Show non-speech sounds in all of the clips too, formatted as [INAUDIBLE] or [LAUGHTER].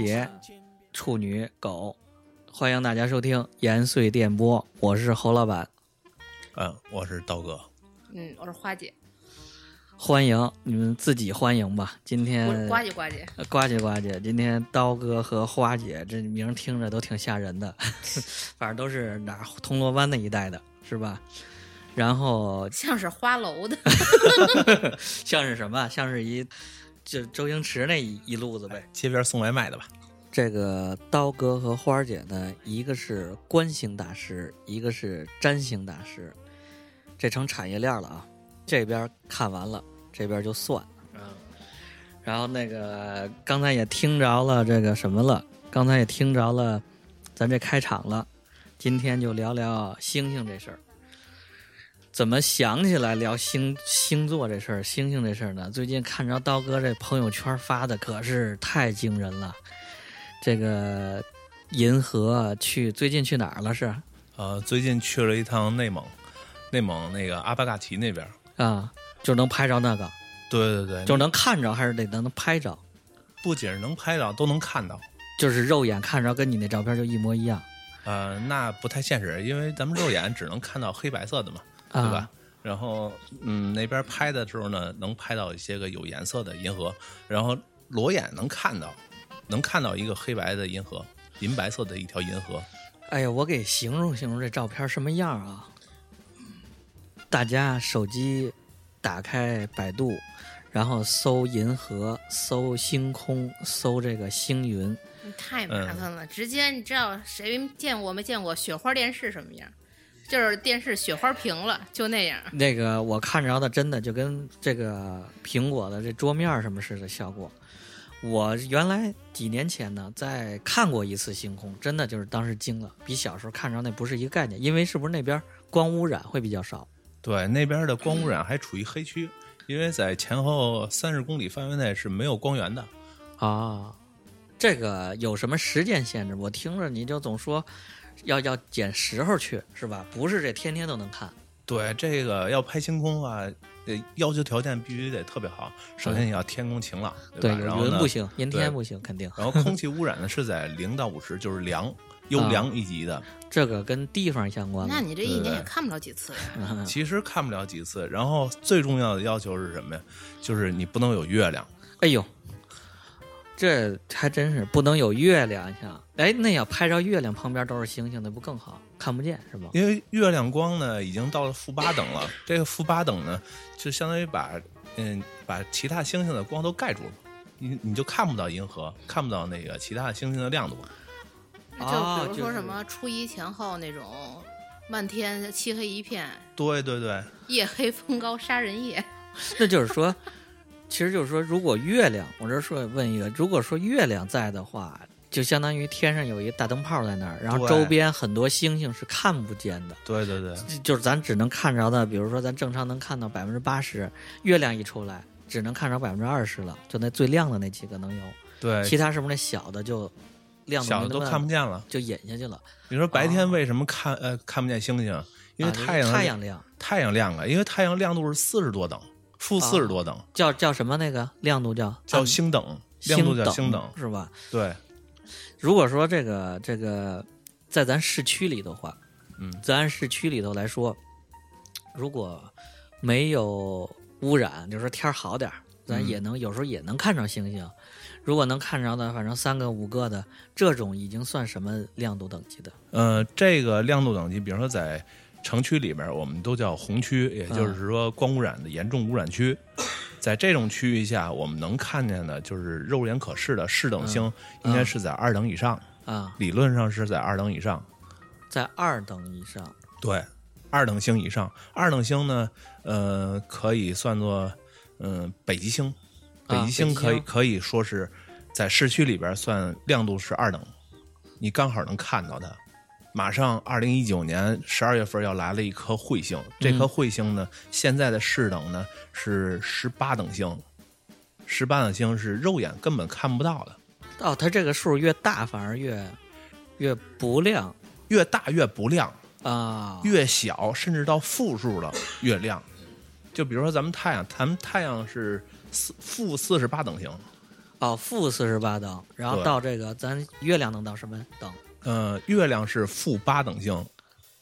摩羯、处女、狗，欢迎大家收听延绥电波，我是侯老板，嗯，我是刀哥。嗯，我是花姐，欢迎你们自己欢迎吧。今天我是呱唧呱唧。呃呱唧呱唧，今天刀哥和花姐这名听着都挺吓人的，[LAUGHS] 反正都是哪铜锣湾那一带的，是吧？然后像是花楼的 [LAUGHS] [LAUGHS] 像是什么？像是一就周星驰那一一路子呗。街边送外卖的吧？这个刀哥和花儿姐呢，一个是观星大师，一个是占星大师，这成产业链了啊。这边看完了，这边就算。嗯，然后那个刚才也听着了这个什么了，刚才也听着了，咱这开场了。今天就聊聊星星这事儿。怎么想起来聊星星座这事儿、星星这事儿呢？最近看着刀哥这朋友圈发的，可是太惊人了。这个银河去最近去哪儿了是？呃，最近去了一趟内蒙，内蒙那个阿巴嘎提那边。啊，就能拍着那个，对对对，就能看着，还是得能拍着，不仅是能拍着，都能看到。就是肉眼看着跟你那照片就一模一样。呃，那不太现实，因为咱们肉眼只能看到黑白色的嘛，啊对吧？然后，嗯，那边拍的时候呢，能拍到一些个有颜色的银河，然后裸眼能看到，能看到一个黑白的银河，银白色的一条银河。哎呀，我给形容形容这照片什么样啊？大家手机打开百度，然后搜银河，搜星空，搜这个星云。太麻烦了。直接你知道谁见过没见过雪花电视什么样？就是电视雪花屏了，就那样。那个我看着的真的就跟这个苹果的这桌面什么似的效果。我原来几年前呢，在看过一次星空，真的就是当时惊了，比小时候看着那不是一个概念。因为是不是那边光污染会比较少？对，那边的光污染还处于黑区，因为在前后三十公里范围内是没有光源的。啊，这个有什么时间限制？我听着你就总说要要捡时候去，是吧？不是这天天都能看。对，这个要拍星空的话，呃，要求条件必须得特别好。首先你要天空晴朗，对，吧？然后云不行，阴天不行，肯定。然后空气污染呢是在零到五十，就是凉 [LAUGHS] 优良一级的。这个跟地方相关。那你这一年也看不了几次呀。[LAUGHS] 其实看不了几次。然后最重要的要求是什么呀？就是你不能有月亮。哎呦，这还真是不能有月亮像。哎，那要拍着月亮旁边都是星星，那不更好？看不见是吧？因为月亮光呢已经到了负八等了，这个负八等呢，就相当于把嗯把其他星星的光都盖住了，你你就看不到银河，看不到那个其他星星的亮度。哦就比如说什么初一前后那种漫天漆黑一片，对对对，夜黑风高杀人夜。[LAUGHS] 那就是说，其实就是说，如果月亮，我这说问一个，如果说月亮在的话，就相当于天上有一大灯泡在那儿，然后周边很多星星是看不见的。对对对，就是咱只能看着的，比如说咱正常能看到百分之八十，月亮一出来，只能看着百分之二十了，就那最亮的那几个能有，对，其他是不是那小的就亮度小的都看不见了。就隐下去了？你说白天哦为什么看、呃看不见星星？因为啊太阳、太阳亮，太阳亮了，因为太阳亮度是四十多等，负四十多等，叫叫什么那个亮度叫叫星等，亮度叫星星等。是吧？对，如果说这个这个在咱市区里的话，嗯，在咱市区里头来说，如果没有污染，就是说天儿好点儿，咱嗯也能、有时候也能看着星星。如果能看着的，反正三个五个的这种，已经算什么亮度等级的？呃，这个亮度等级，比如说在城区里边，我们都叫红区，也就是说光污染的严重污染区。在这种区域下，我们能看见的就是肉眼可视的视等星，应该是在二等以上，啊，理论上是在二等以上。在二等以上。对，二等星以上，二等星呢，呃，可以算作嗯、北极星，北啊极星北极星可以可以说是在市区里边算亮度是二等，你刚好能看到它。马上二零一九年十二月份要来了一颗彗星，这颗彗星呢，现在的视等呢是十八等星，十八等星是肉眼根本看不到的。哦，它这个数越大反而越越不亮越大越不亮，啊。越小甚至到负数了 [COUGHS] 越亮。就比如说咱们太阳，咱们太阳是四负四十八等星，哦，负四十八等，然后到这个咱月亮能到什么等？呃，月亮是负八等星，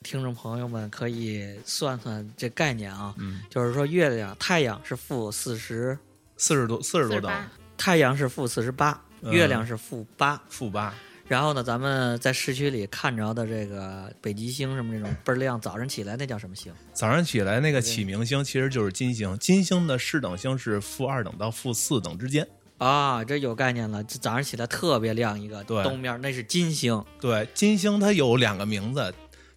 听众朋友们可以算算这概念啊，嗯，就是说月亮、太阳是负四十，四十多四十多等，太阳是负四十八，嗯。月亮是负八。负八，然后呢，咱们在市区里看着的这个北极星什么这种倍儿亮，早上起来那叫什么星？早上起来那个启明星其实就是金星，金星的视等星是负二等到负四等之间。啊，这有概念了。这早上起来特别亮一个，对东面那是金星对，金星它有两个名字，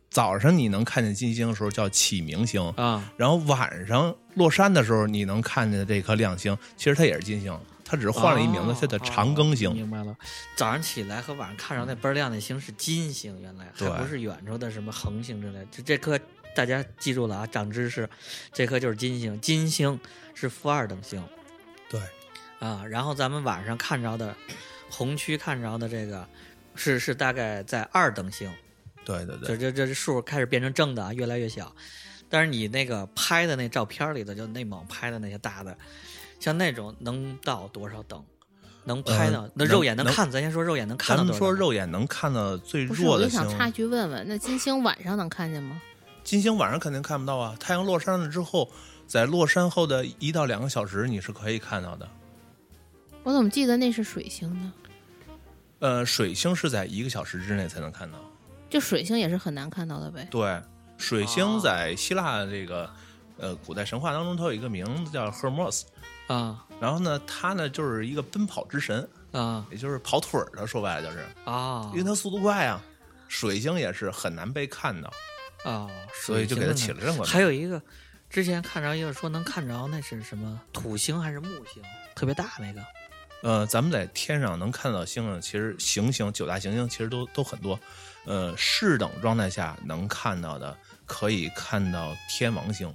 早上你能看见金星的时候叫启明星，啊。然后晚上落山的时候你能看见这颗亮星，其实它也是金星，它只是换了一名字，哦它叫长庚星。哦明白了，早上起来和晚上看着那倍儿亮那星是金星，原来还不是远处的什么恒星之类的。这这颗大家记住了啊，长知识，这颗就是金星。金星是负二等星对，啊。然后咱们晚上看着的红区看着的这个是是大概在二等星，对对对，这这这数开始变成正的啊，越来越小。但是你那个拍的那照片里头，就内蒙拍的那些大的，像那种能到多少等？能拍到？呃那肉眼能能看？咱先说肉眼能看咱们到多少等？嗯说肉眼能看到最，弱的星我就想，插一句问问，那金星晚上能看见吗？金星晚上肯定看不到啊。太阳落山了之后，在落山后的一到两个小时，你是可以看到的。我怎么记得那是水星呢？呃，水星是在一个小时之内才能看到。就水星也是很难看到的呗。对，水哦星在希腊这个呃古代神话当中，它有一个名字叫赫尔墨斯。啊然后呢，它呢就是一个奔跑之神，啊也就是跑腿儿的，说白了就是，啊因为它速度快啊。水星也是很难被看到，啊！所以就给它起了这么个名字。还有一个，之前看着一个说能看着那是什么土星还是木星，特别大那个呃，咱们在天上能看到星星，其实行星九大行星其实都都很多。呃，适等状态下能看到的，可以看到天王星。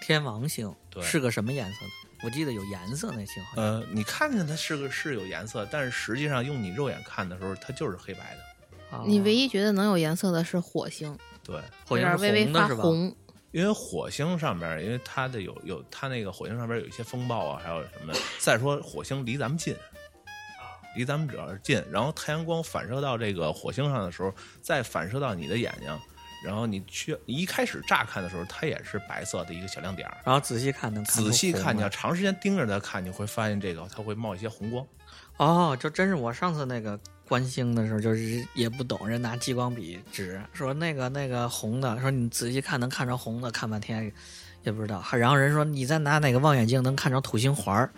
天王星，对是个什么颜色的？我记得有颜色那星好像。呃，你看见它是个是有颜色，但是实际上用你肉眼看的时候，它就是黑白的。啊你唯一觉得能有颜色的是火星，对，火星是微微红的是吧？发红。因为火星上边，因为它的有有它那个火星上边有一些风暴啊，还有什么的。再说火星离咱们近，离咱们主要是近，然后太阳光反射到这个火星上的时候，再反射到你的眼睛，然后你去你一开始乍看的时候，它也是白色的一个小亮点儿。然后仔细看能看出仔细看，你要长时间盯着它看，你会发现这个它会冒一些红光。哦，就真是我上次那个观星的时候，就是也不懂，人拿激光笔指说那个那个红的，说你仔细看能看着红的，看半天也不知道。然后人说你再拿哪个望远镜能看着土星环儿，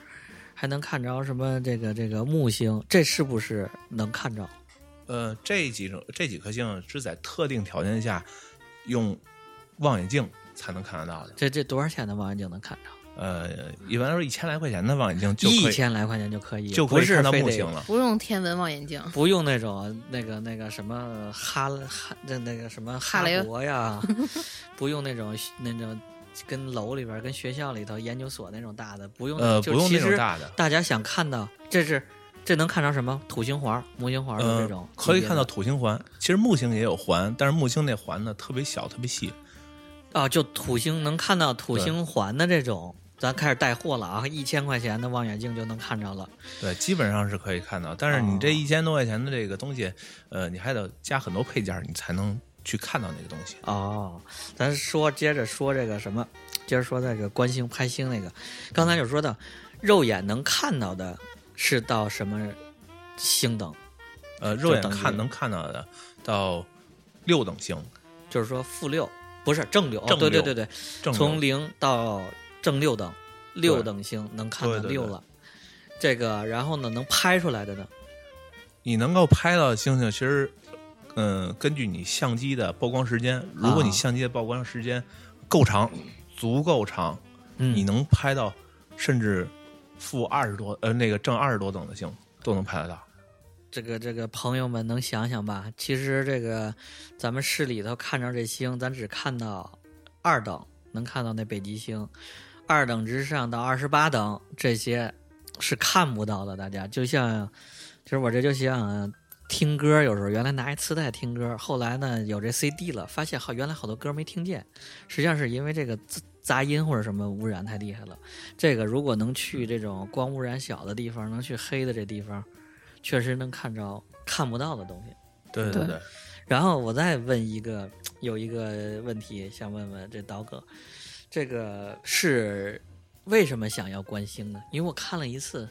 还能看着什么这个这个木星，这是不是能看着？呃，这几种这几颗星是在特定条件下用望远镜才能看得到的。这这多少钱的望远镜能看着？呃，一般来说一千来块钱的望远镜就可一以千来块钱就可以，就可以不是看到非得木星了。不用天文望远镜，不用那种那个那个什么哈哈那那个什么哈哈雷勃呀，[LAUGHS] 不用那种那种跟楼里边儿跟学校里头研究所那种大的，不用那呃，不用就其实那种大的，大家想看到，这是这能看着什么土星环、木星环的呃这种，可以看到土星环。其实木星也有环，但是木星那环呢特别小，特别细。啊，就土星能看到土星环的这种，咱开始带货了啊，一千块钱的望远镜就能看着了。对，基本上是可以看到。但是你这哦一千多块钱的这个东西，呃，你还得加很多配件儿，你才能去看到那个东西。哦，咱说接着说这个什么，接着说那个观星拍星那个，刚才就说到，肉眼能看到的是到什么星等？呃，肉眼看能看到的到六等星，就是说负六，不是正六，哦正六对对对对，从零到正六等，六等星能看到六了。这个，然后呢，能拍出来的呢？你能够拍到星星，其实，嗯、根据你相机的曝光时间，如果你啊相机的曝光时间够长，足够长，嗯你能拍到甚至负二十多，呃，那个正二十多等的星都能拍得到。这个这个朋友们能想想吧？其实这个咱们市里头看着这星，咱只看到二等，能看到那北极星，二等之上到二十八等这些是看不到的。大家就像其实我这就像听歌，有时候原来拿一磁带听歌，后来呢有这 CD 了，发现好原来好多歌没听见，实际上是因为这个杂杂音或者什么污染太厉害了。这个如果能去这种光污染小的地方，能去黑的这地方，确实能看着看不到的东西。对对对对，然后我再问一个，有一个问题想问问这刀哥，这个是为什么想要观星呢？因为我看了一次，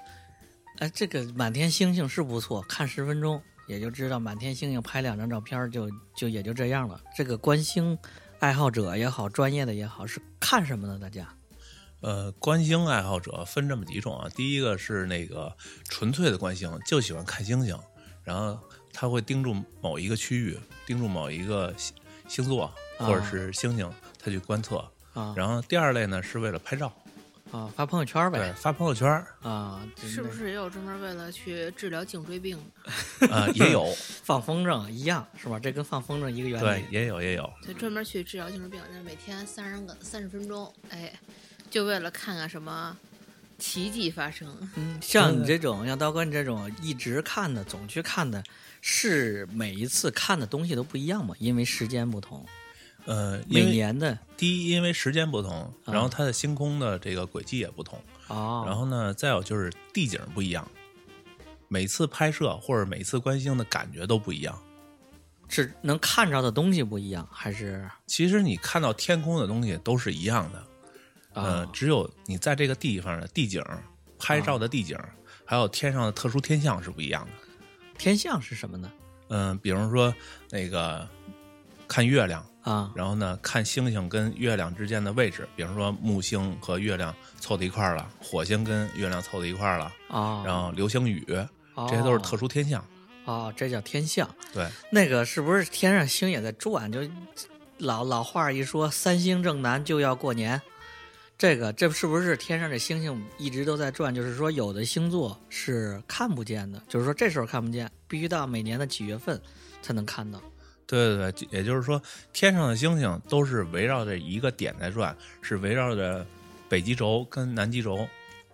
哎，这个满天星星是不错，看十分钟也就知道满天星星，拍两张照片就就也就这样了。这个观星爱好者也好，专业的也好，是看什么呢？大家呃，观星爱好者分这么几种啊。第一个是那个纯粹的观星，就喜欢看星星，然后他会盯住某一个区域，盯住某一个星星座或者是星星，他去观测。啊然后第二类呢是为了拍照，啊，发朋友圈对，呗发朋友圈儿啊，是不是也有专门为了去治疗颈椎病的？啊、也有，[LAUGHS] 放风筝一样是吧？这跟放风筝一个原理。对，也有也有。就专门去治疗颈椎病，那每天三十个三十分钟，哎，就为了看看什么奇迹发生。嗯，像你这种，像刀哥你这种一直看的，总去看的，是每一次看的东西都不一样嘛？因为时间不同，呃，因每年的第一，因为时间不同，啊然后它的星空的这个轨迹也不同，哦，然后呢，再有就是地景不一样，每次拍摄或者每次观星的感觉都不一样。是能看着的东西不一样，还是其实你看到天空的东西都是一样的，呃啊，只有你在这个地方的地景拍照的地景，还有天上的特殊天象是不一样的。天象是什么呢？嗯、比如说那个看月亮，啊然后呢看星星跟月亮之间的位置，比如说木星和月亮凑到一块儿了，火星跟月亮凑到一块儿了，啊，然后流星雨，哦这些都是特殊天象。哦，这叫天象。对，那个是不是天上星也在转？就老老话一说，三星正南就要过年。这个这是不是天上这星星一直都在转？就是说，有的星座是看不见的，就是说这时候看不见，必须到每年的几月份才能看到。对对对，也就是说，天上的星星都是围绕着一个点在转，是围绕着北极轴跟南极轴，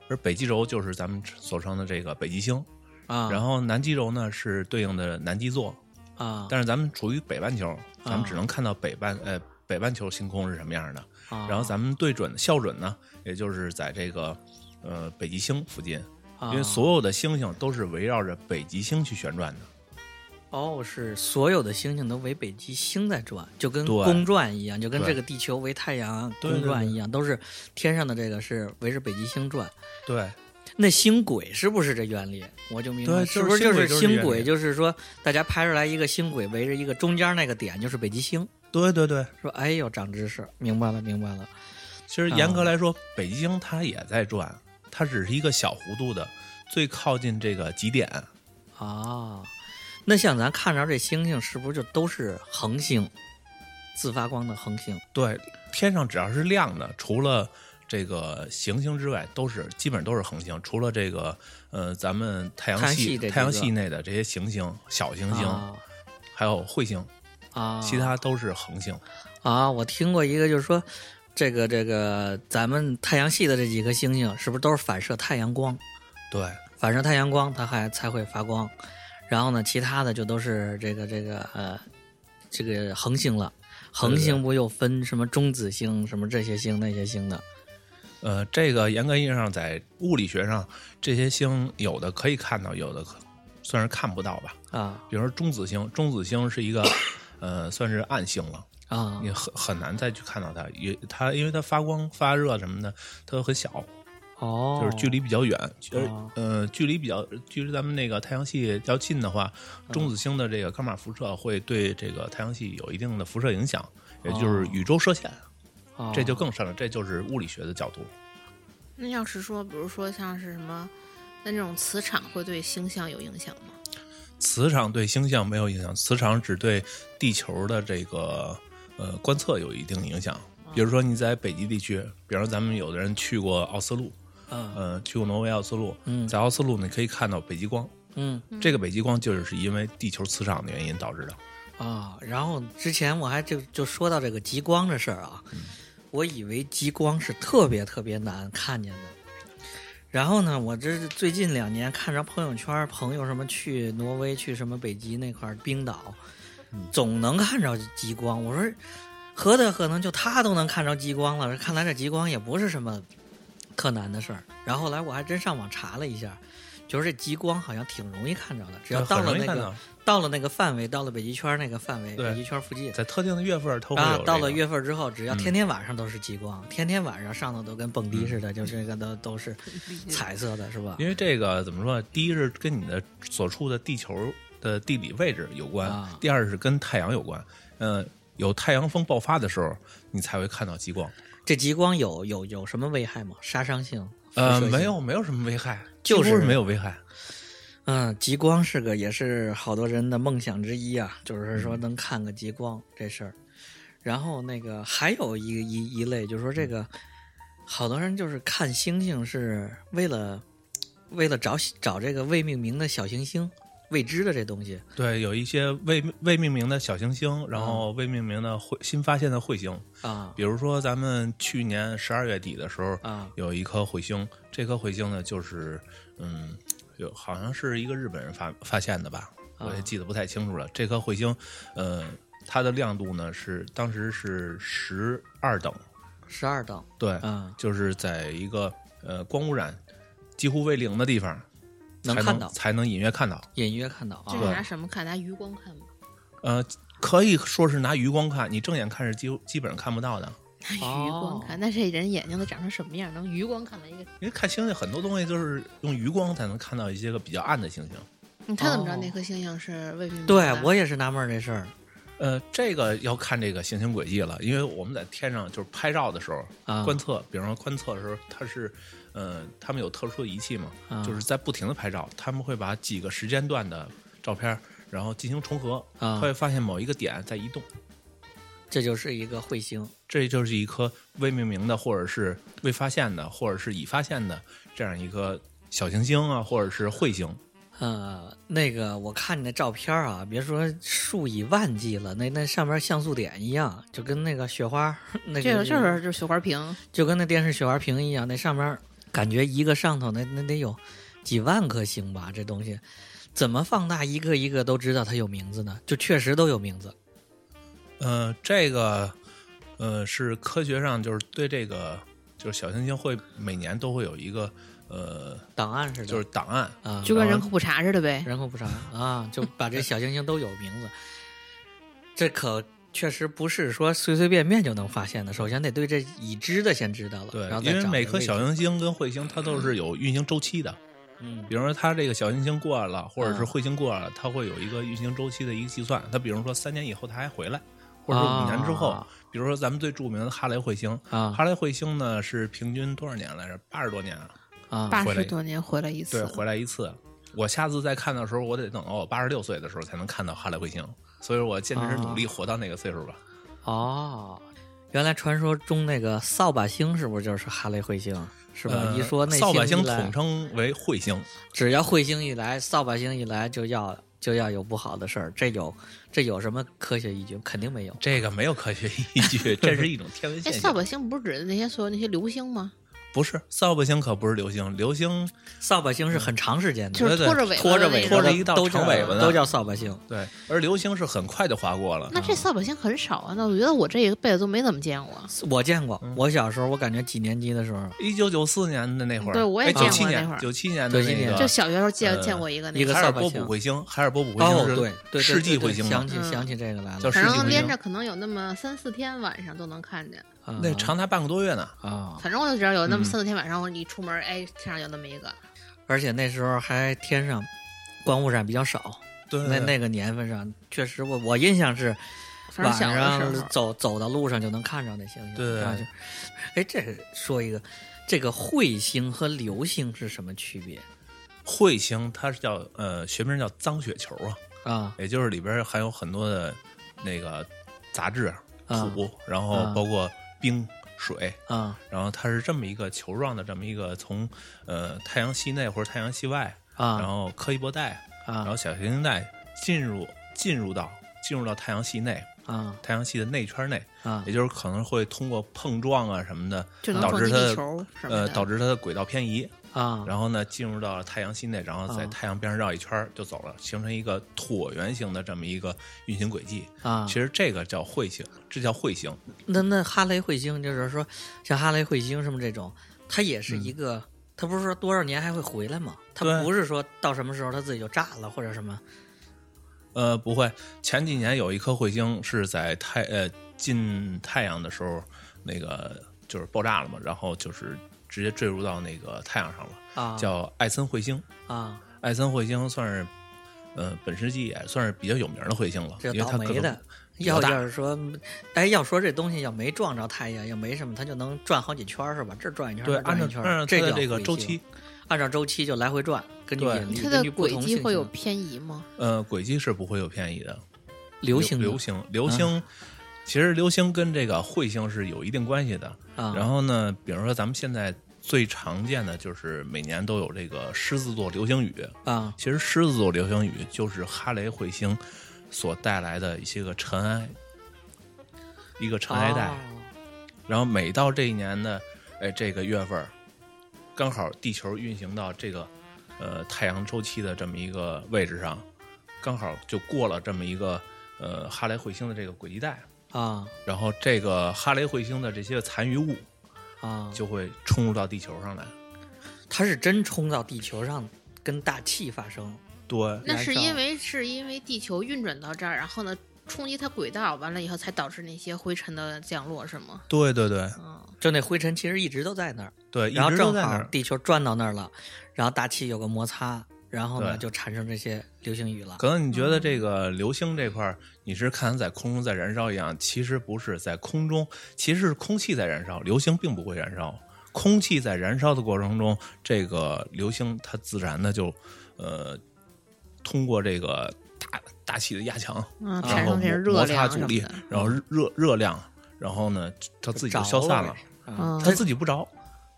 而北极轴就是咱们所称的这个北极星，啊，然后南极轴呢是对应的南极座。啊，但是咱们处于北半球，咱们只能看到北半呃北半球星空是什么样的。啊然后咱们对准校准呢，也就是在这个呃北极星附近，啊因为所有的星星都是围绕着北极星去旋转的。哦，是所有的星星都围北极星在转，就跟公转一样，就跟这个地球围太阳公转一样，都是天上的这个是围着北极星转。对，那星轨是不是这原理？我就明白，是不是就是是星轨？就是说，大家拍出来一个星轨，围着一个中间那个点就是北极星。对对对。说，哎呦，长知识，明白了，明白了。其实严格来说，北极星它也在转，它只是一个小弧度的，最靠近这个极点。啊，那像咱看着这星星，是不是就都是恒星，自发光的恒星？对，天上只要是亮的，除了这个行星之外，都是基本都是恒星，除了这个呃，咱们太阳系太阳系内的这些行星、小行星，啊还有彗星，啊，其他都是恒星。啊，我听过一个，就是说，这个这个咱们太阳系的这几颗星星，是不是都是反射太阳光？对，反射太阳光，它还才会发光。然后呢，其他的就都是这个这个呃，这个恒星了。恒星不又分什么中子星、什么这些星、那些星的呃，这个严格意义上在物理学上，这些星有的可以看到，有的可算是看不到吧。啊比如说中子星，[COUGHS] 中子星是一个呃，算是暗星了。[COUGHS] 啊你很很难再去看到它，也它因为它发光发热什么的，它都很小，哦，就是距离比较远，其实哦呃距离比较距离咱们那个太阳系较近的话，中子星的这个伽马辐射会对这个太阳系有一定的辐射影响，也就是宇宙射线，哦这就更深了，这就是物理学的角度。那要是说，比如说像是什么，那这种磁场会对星象有影响吗？磁场对星象没有影响，磁场只对地球的这个呃观测有一定影响。比如说你在北极地区，比如说咱们有的人去过奥斯陆，嗯呃，去过挪威奥斯陆，嗯在奥斯陆你可以看到北极光，嗯这个北极光就是因为地球磁场的原因导致的。啊，然后之前我还就就说到这个极光的事儿啊，我以为极光是特别特别难看见的，然后呢，我这最近两年看着朋友圈，朋友什么去挪威、去什么北极那块儿冰岛，总能看着极光。我说，何德何能，就他都能看着极光了？看来这极光也不是什么特难的事儿。然后后来我还真上网查了一下，就是这极光好像挺容易看着的，只要到了那个到到了那个范围，到了北极圈那个范围，北极圈附近。在特定的月份儿都会有、这，个啊到了月份之后，只要嗯天天晚上都是极光，天天晚上上头都跟蹦迪似的，就这个都都是彩色的，是吧？因为这个怎么说？第一是跟你的所处的地球的地理位置有关，啊第二是跟太阳有关。嗯、有太阳风爆发的时候，你才会看到极光。这极光有有有什么危害吗？杀伤性？呃，没有，没有什么危害，就是没有危害。嗯，极光是个也是好多人的梦想之一啊，就是嗯说能看个极光这事儿。然后那个还有一一一类，就是说这个好多人就是看星星是为了为了找找这个未命名的小行星，未知的这东西。对，有一些未未命名的小行星，然后未命名的彗新发现的彗星，啊。比如说咱们去年十二月底的时候，啊有一颗彗星，这颗彗星呢，就是嗯，有好像是一个日本人发发现的吧，啊我也记得不太清楚了。这颗彗星，呃，它的亮度呢是当时是十二等，十二等。对，啊，就是在一个呃光污染几乎为零的地方，才能看到才能隐约看到。隐约看到啊这是拿什么看？拿余光看吗？呃，可以说是拿余光看，你正眼看是基基本上看不到的。[LAUGHS] 拿余哦光看，那这人眼睛都长成什么样？能余光看到一个？因为看星星很多东西就是用余光才能看到一些个比较暗的星星。嗯他怎么知道哦那颗星星是未命名？对我也是纳闷儿这事儿呃，这个要看这个行星轨迹了，因为我们在天上就是拍照的时候，啊观测，比方说观测的时候，它是，呃，他们有特殊的仪器嘛，啊就是在不停的拍照，他们会把几个时间段的照片，然后进行重合，啊他会发现某一个点在移动，这就是一个彗星。这就是一颗未命名的，或者是未发现的，或者是已发现的这样一个小行星啊，或者是彗星。呃，那个我看你那照片啊，别说数以万计了，那那上面像素点一样，就跟那个雪花，那这个个就是就是雪花屏，就跟那电视雪花屏一样，那上面感觉一个上头那那得有几万颗星吧，这东西。怎么放大一个一个都知道它有名字呢？就确实都有名字。呃，这个呃是科学上就是对这个就是小行星会每年都会有一个呃档案似的，就是档案，啊，就跟人口普查似的呗。人口普查啊，就把这小行星都有名字，这可确实不是说随随便便就能发现的。首先得对这已知的先知道了，对然后，因为每颗小行星跟彗星它都是有运行周期的。嗯比如说，它这个小行星过来了，或者是啊彗星过来了，它会有一个运行周期的一个计算。它比如说三年以后它还回来，或者说五年之后，啊比如说咱们最著名的哈雷彗星，啊哈雷彗星呢是平均多少年来着？八十多年啊，啊八十多年回来一次，对，回来一次。我下次再看的时候，我得等到我八十六岁的时候才能看到哈雷彗星，所以我坚持努力活到那个岁数吧。哦，原来传说中那个扫把星是不是就是哈雷彗星？是吧？呃一说那扫把星统称为彗星，只要彗星一来，扫把星一来就要就要有不好的事儿，这有这有什么科学依据？肯定没有。这个没有科学依据，这是一种天文哎，现象。扫把星不是指的那些所有那些流星吗？不是扫把星可不是流星，流星扫把星是很长时间的，就是拖着尾巴拖着尾巴的那种。拖着一道都叫长尾巴呢都叫扫把星。对，而流星是很快就划过了。那这扫把星很少啊，那我觉得我这一辈子都没怎么见过。我见过，嗯。我小时候我感觉几年级的时候，一九九四年的那会儿，对我也哎见过九七年那会儿。九七年的97年那个，就小学时候见呃见过一个那一个海尔波扫把星普彗星，海尔波普彗哦，星是对对对世纪彗星，想起嗯想起这个来了。反正连着可能有那么三四天晚上都能看见。啊那长达半个多月呢。啊，反正我就知道有那么嗯三四天晚上，我一出门，哎，天上有那么一个。而且那时候还天上光污染比较少，对，那那个年份上确实我我印象是反正小晚上走走到路上就能看着那星星。对哎，这说一个，这个彗星和流星是什么区别彗星它是叫呃学名叫脏雪球啊，啊？也就是里边含有很多的那个杂质、啊土，然后啊包括冰、水，啊然后它是这么一个球状的这么一个从呃太阳系内或者太阳系外，啊！然后柯伊伯带啊，然啊后小行星带进入进入到进入到太阳系内，啊太阳系的内圈内，啊也就是可能会通过碰撞啊什么的，导致它的。呃导致它的轨道偏移，啊，然后呢进入到了太阳系内，然后在啊太阳边上绕一圈儿就走了，形成一个椭圆形的这么一个运行轨迹。啊其，实这个叫彗星，这叫彗星。那那哈雷彗星就是说，像哈雷彗星什么这种，它也是一个，它不是说多少年还会回来吗？它不是说到什么时候它自己就炸了或者什么呃，不会，前几年有一颗彗星是在太呃近太阳的时候，那个就是爆炸了嘛，然后就是直接坠入到那个太阳上了，啊，叫艾森彗星。啊，艾森彗星算是，呃，本世纪也算是比较有名的彗星了，这因为它可能倒霉的。要比较大要是说，哎，要说这东西要没撞着太阳，要没什么，它就能转好几圈儿是吧？这转一圈儿，对，按照圈儿，按照这叫它的这个周期，，按照周期就来回转，根据对引力，它的根据轨迹会有偏移吗？呃，轨迹是不会有偏移的。流星流星，流星，其实流星跟这个彗星是有一定关系的。啊，然后呢，比如说咱们现在最常见的就是每年都有这个狮子座流星雨。啊其实狮子座流星雨就是哈雷彗星所带来的一些个尘埃，一个尘埃带。哦然后每到这一年的哎这个月份儿，刚好地球运行到这个呃太阳周期的这么一个位置上，刚好就过了这么一个呃哈雷彗星的这个轨迹带。啊然后这个哈雷彗星的这些残余物啊，就会冲入到地球上来。它是真冲到地球上，跟大气发生对，那是因为是因为地球运转到这儿，然后呢冲击它轨道，完了以后才导致那些灰尘的降落，是吗？对对对嗯，就那灰尘其实一直都在那儿，对，一然后正直都在那儿。好地球转到那儿了，然后大气有个摩擦，然后呢就产生这些流星雨了。可能你觉得这个流星这块儿，你是看它在空中在燃烧一样，其实不是，在空中其实是空气在燃烧，流星并不会燃烧。空气在燃烧的过程中，这个流星它自然的就，呃，通过这个大大气的压强，嗯，然后产生这些热摩摩擦阻力，，然后热热量，然后呢，它自己就消散了它自己不着。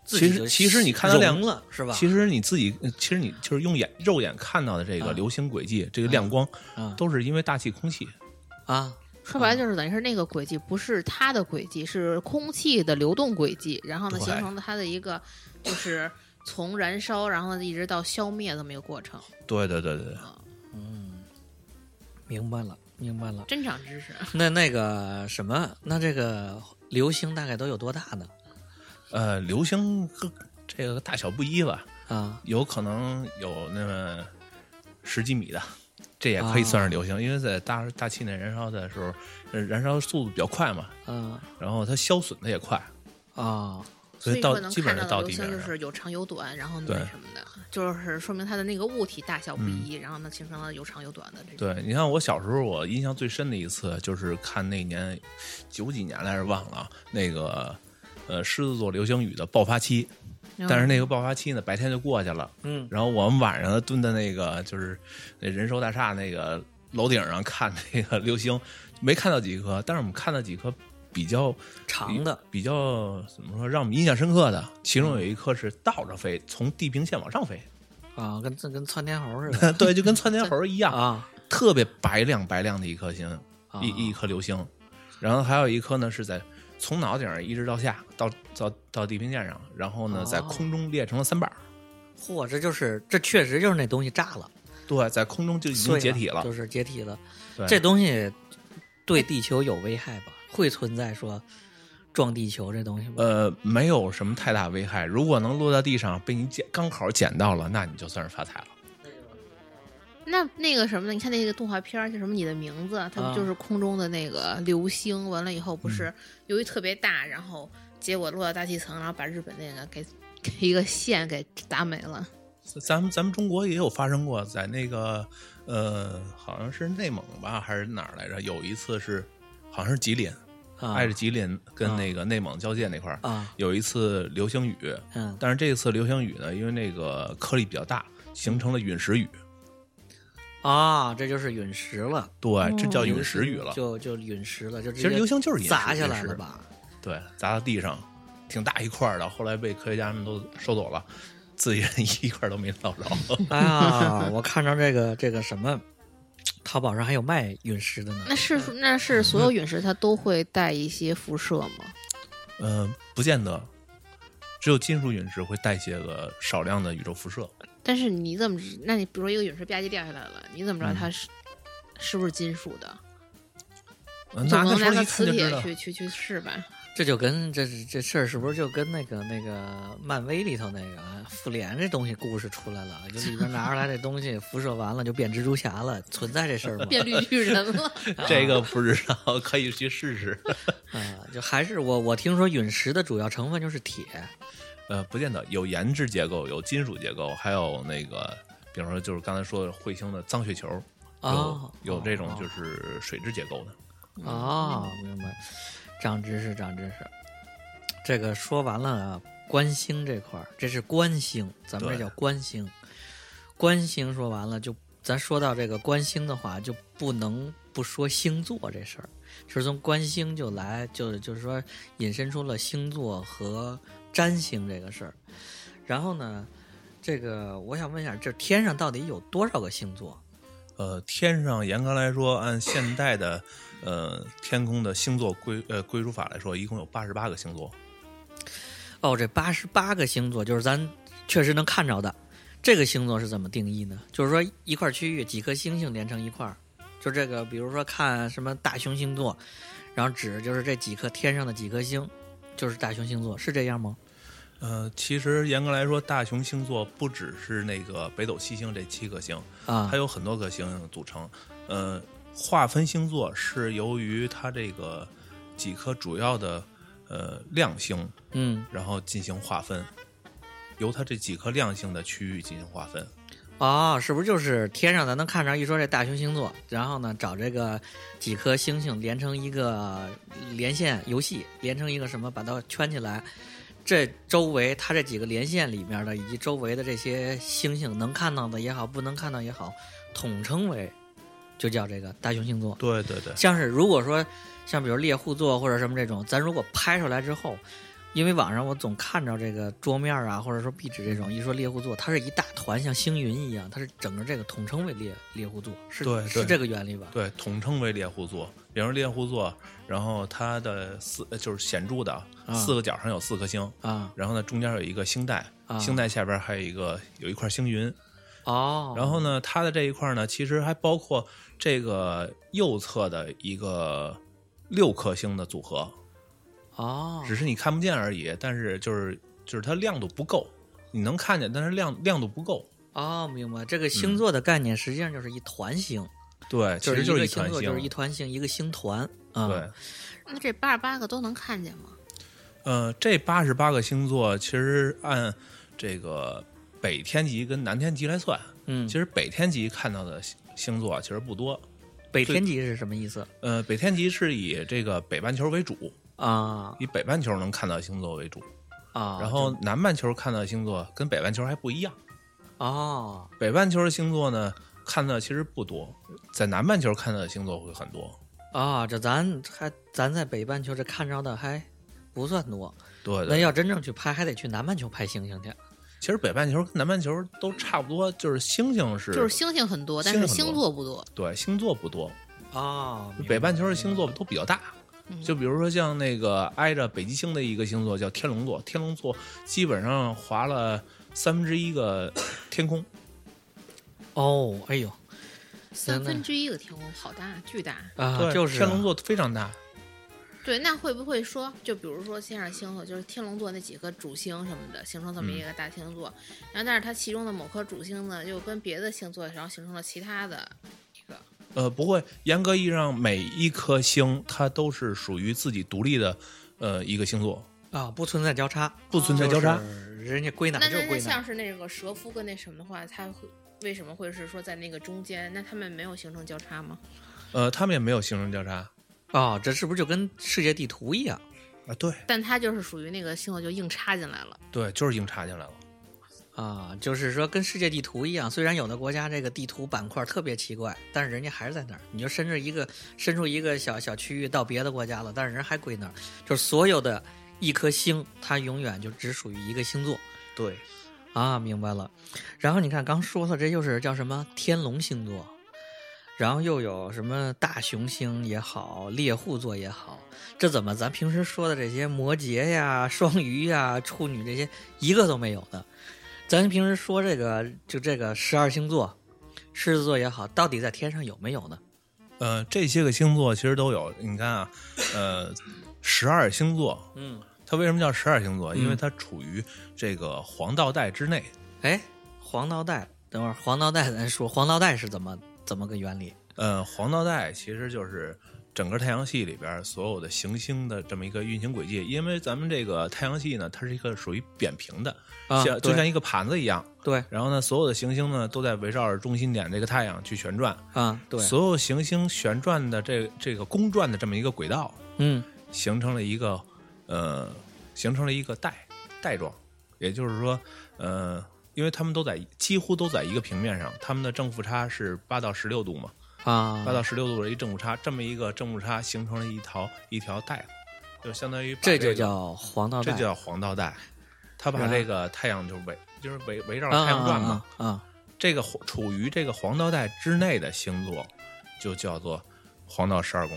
其实其实你看到亮了是吧？其实你自己，其实你就是用眼肉眼看到的这个啊流星轨迹，这个亮光，啊都是因为大气空气。啊说白了就是等于是那个轨迹不是它的轨迹，是空气的流动轨迹，然后呢形成了它的一个就是从燃烧，然后呢一直到消灭这么一个过程。对对对对对，明白了，明白了。真长知识，那那个什么，那这个流星大概都有多大呢？呃，流星个这个大小不一吧，啊有可能有那么十几米的，这也可以算是流星，因为在大大气内燃烧的时候，呃燃烧速度比较快嘛，啊然后它消损的也快，啊所以到以基本上到地面上。就是有长有短，然后那对什么的，就是说明它的那个物体大小不一，然后呢形成了有长有短的这种。对，你看我小时候，我印象最深的一次就是看那年九几年来着忘了啊，那个呃狮子座流星雨的爆发期，但是那个爆发期呢白天就过去了，嗯。然后我们晚上蹲在那个就是那人寿大厦那个楼顶上看那个流星，没看到几颗，但是我们看到几颗比较长的比较怎么说让我们印象深刻的，其中有一颗是倒着飞，从地平线往上飞，啊，跟这跟窜天猴似的。[LAUGHS] 对，就跟窜天猴一样，[LAUGHS] 啊。特别白亮白亮的一颗星，啊一一颗流星，然后还有一颗呢是在从脑顶上一直到下到到到地平线上，然后呢哦在空中裂成了三瓣儿，嚯，这就是这确实就是那东西炸了，对，在空中就已经解体了，就是解体了。这东西对地球有危害吧？会存在说撞地球这东西吗？呃，没有什么太大危害。如果能落到地上被你捡刚好捡到了，那你就算是发财了。那那个什么呢？你看那个动画片儿，就什么你的名字，它啊不就是空中的那个流星？完了以后不是由于特别大，然后结果落到大气层，然后把日本那个给给一个线给打没了。咱们咱们中国也有发生过，在那个呃，好像是内蒙吧，还是哪儿来着？有一次是好像是吉林，啊挨着吉林跟那个内蒙交界那块儿，啊有一次流星雨。嗯但是这次流星雨呢，因为那个颗粒比较大，形成了陨石雨。啊，这就是陨石了，对，这叫陨石雨了。就就陨石了，就其实流星就是陨石砸下来了吧？对，砸到地上，挺大一块儿的。后来被科学家们都收走了，自己人一块儿都没捞着。哎呀，我看着这个这个什么，淘宝上还有卖陨石的呢。那是那是所有陨石它都会带一些辐射吗？呃，不见得，只有金属陨石会带些个少量的宇宙辐射。但是你怎么知？那你比如说一个陨石吧唧掉下来了，你怎么知道它是、是不是金属的？呃总不能拿个磁铁去去去试吧？这就跟这这事儿是不是就跟那个那个漫威里头那个啊复联这东西故事出来了？就里边拿出来这东西辐射完了就变蜘蛛侠了，存在这事儿吗？变绿巨人了。[LAUGHS] 这个不知道，可以去试试。啊，就还是我我听说陨石的主要成分就是铁呃，不见得有岩质结构，有金属结构，还有那个，比方说就是刚才说的彗星的脏血球，哦有有这种哦就是水质结构的。哦，明白，长知识长知识。这个说完了啊，观星这块儿，这是观星，咱们这叫观星。观星说完了，就咱说到这个观星的话，就不能不说星座这事儿。就是从观星就来，就就是说引申出了星座和占星这个事儿。然后呢，这个我想问一下，这天上到底有多少个星座？呃，天上严格来说，按现代的呃天空的星座归呃归属法来说，一共有八十八个星座。哦，这八十八个星座就是咱确实能看着的。这个星座是怎么定义呢？就是说一块区域几颗星星连成一块儿，就这个，比如说看什么大熊星座，然后指就是这几颗天上的几颗星，就是大熊星座，是这样吗？呃，其实严格来说，大熊星座不只是那个北斗七星这七颗星，啊它有很多颗星星组成。呃，划分星座是由于它这个几颗主要的呃亮星，嗯，然后进行划分，由它这几颗亮星的区域进行划分。哦，是不是就是天上咱能看着一说这大熊星座，然后呢找这个几颗星星连成一个连线游戏，连成一个什么，把它圈起来。这周围它这几个连线里面的，以及周围的这些星星，能看到的也好，不能看到也好，统称为就叫这个大熊星座。对对对，像是如果说像比如猎户座或者什么这种，咱如果拍出来之后，因为网上我总看着这个桌面啊，或者说壁纸这种，一说猎户座，它是一大团像星云一样，它是整个这个统称为猎猎户座，是对对是这个原理吧？对，统称为猎户座。比如说猎户座，然后它的四呃就是显著的啊四个角上有四颗星，啊然后呢中间有一个星带，啊星带下边还有一个有一块星云。哦，然后呢，它的这一块呢，其实还包括这个右侧的一个六颗星的组合，哦，只是你看不见而已。但是就是就是它亮度不够，你能看见，但是亮亮度不够。哦，明白。这个星座的概念实际上就是一团星，对，其实就是一个星。座就是一团星，一个星团啊。对，那这八十八个都能看见吗？呃，这八十八个星座其实按这个北天极跟南天极来算，嗯其，实北天极看到的星星座其实不多。北天极是什么意思呃，北天极是以这个北半球为主，啊以北半球能看到的星座为主。啊？然后南半球看到的星座跟北半球还不一样。哦北半球的星座呢，看到其实不多，在南半球看到的星座会很多。啊，这咱还咱在北半球这看着的还不算多，对对，那要真正去拍，还得去南半球拍星星去。其实北半球跟南半球都差不多，就是星星是就是星星很多，但是星座不多。对星座不多，啊，北半球的星座都比较大。嗯就比如说像那个挨着北极星的一个星座叫天龙座，天龙座基本上划了三分之一个 [COUGHS] 天空。哦，哎呦，三分之一个天空好大，巨大。啊，就是啊天龙座非常大。对，那会不会说，就比如说天上星座，就是天龙座那几颗主星什么的，形成这么一个大星座，然后但是它其中的某颗主星呢，又跟别的星座，然后形成了其他的。呃，不会，严格意义上每一颗星它都是属于自己独立的，呃，一个星座。啊，不存在交叉，不存在交叉就是人家归纳那那那就归哪像。是那个蛇夫跟那什么的话，它会为什么会是说在那个中间？那他们没有形成交叉吗？呃，他们也没有形成交叉哦，这是不是就跟世界地图一样？啊。对但它就是属于那个星座就硬插进来了。对，就是硬插进来了。啊，就是说跟世界地图一样，虽然有的国家这个地图板块特别奇怪，但是人家还是在那儿。你就伸着一个伸出一个小小区域到别的国家了，但是人还归那儿。就是所有的一颗星，它永远就只属于一个星座对，啊，明白了。然后你看刚说的，这又是叫什么天龙星座，然后又有什么大熊星也好，猎户座也好，这怎么咱平时说的这些摩羯呀、双鱼呀、处女这些一个都没有的？咱平时说这个就这个十二星座，狮子座也好，到底在天上有没有呢？呃，这些个星座其实都有。你看啊，呃，十二星座，嗯，它为什么叫十二星座？嗯因为它处于这个黄道带之内。哎，黄道带，等会儿黄道带咱说，黄道带是怎么怎么个原理？呃，黄道带其实就是整个太阳系里边所有的行星的这么一个运行轨迹。因为咱们这个太阳系呢，它是一个属于扁平的，啊，像就像一个盘子一样。对然后呢，所有的行星呢都在围绕着中心点这个太阳去旋转。啊，对，所有行星旋转的这这个公转的这么一个轨道，嗯形成了一个呃，形成了一个带带状，也就是说，呃，因为它们都在几乎都在一个平面上，它们的正负差是八到十六度嘛，啊，八到十六度的一正负差，这么一个正负差形成了一条一条带，就相当于把这这就叫黄道带，这就叫黄道带，它把这个太阳就围就是围围绕啊着太阳转嘛，啊啊啊这个黄处于这个黄道带之内的星座，就叫做黄道十二宫，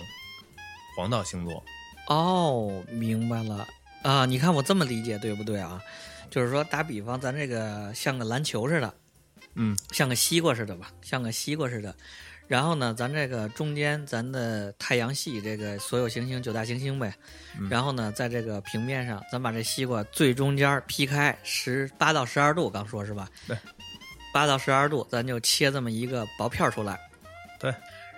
黄道星座。哦，明白了啊！你看我这么理解对不对啊？就是说，打比方，咱这个像个篮球似的，嗯，像个西瓜似的吧，像个西瓜似的。然后呢，咱这个中间，咱的太阳系这个所有行星九大行星呗。嗯然后呢，在这个平面上，咱把这西瓜最中间劈开十八到十二度，刚说是吧？对，八到十二度，咱就切这么一个薄片儿出来。对，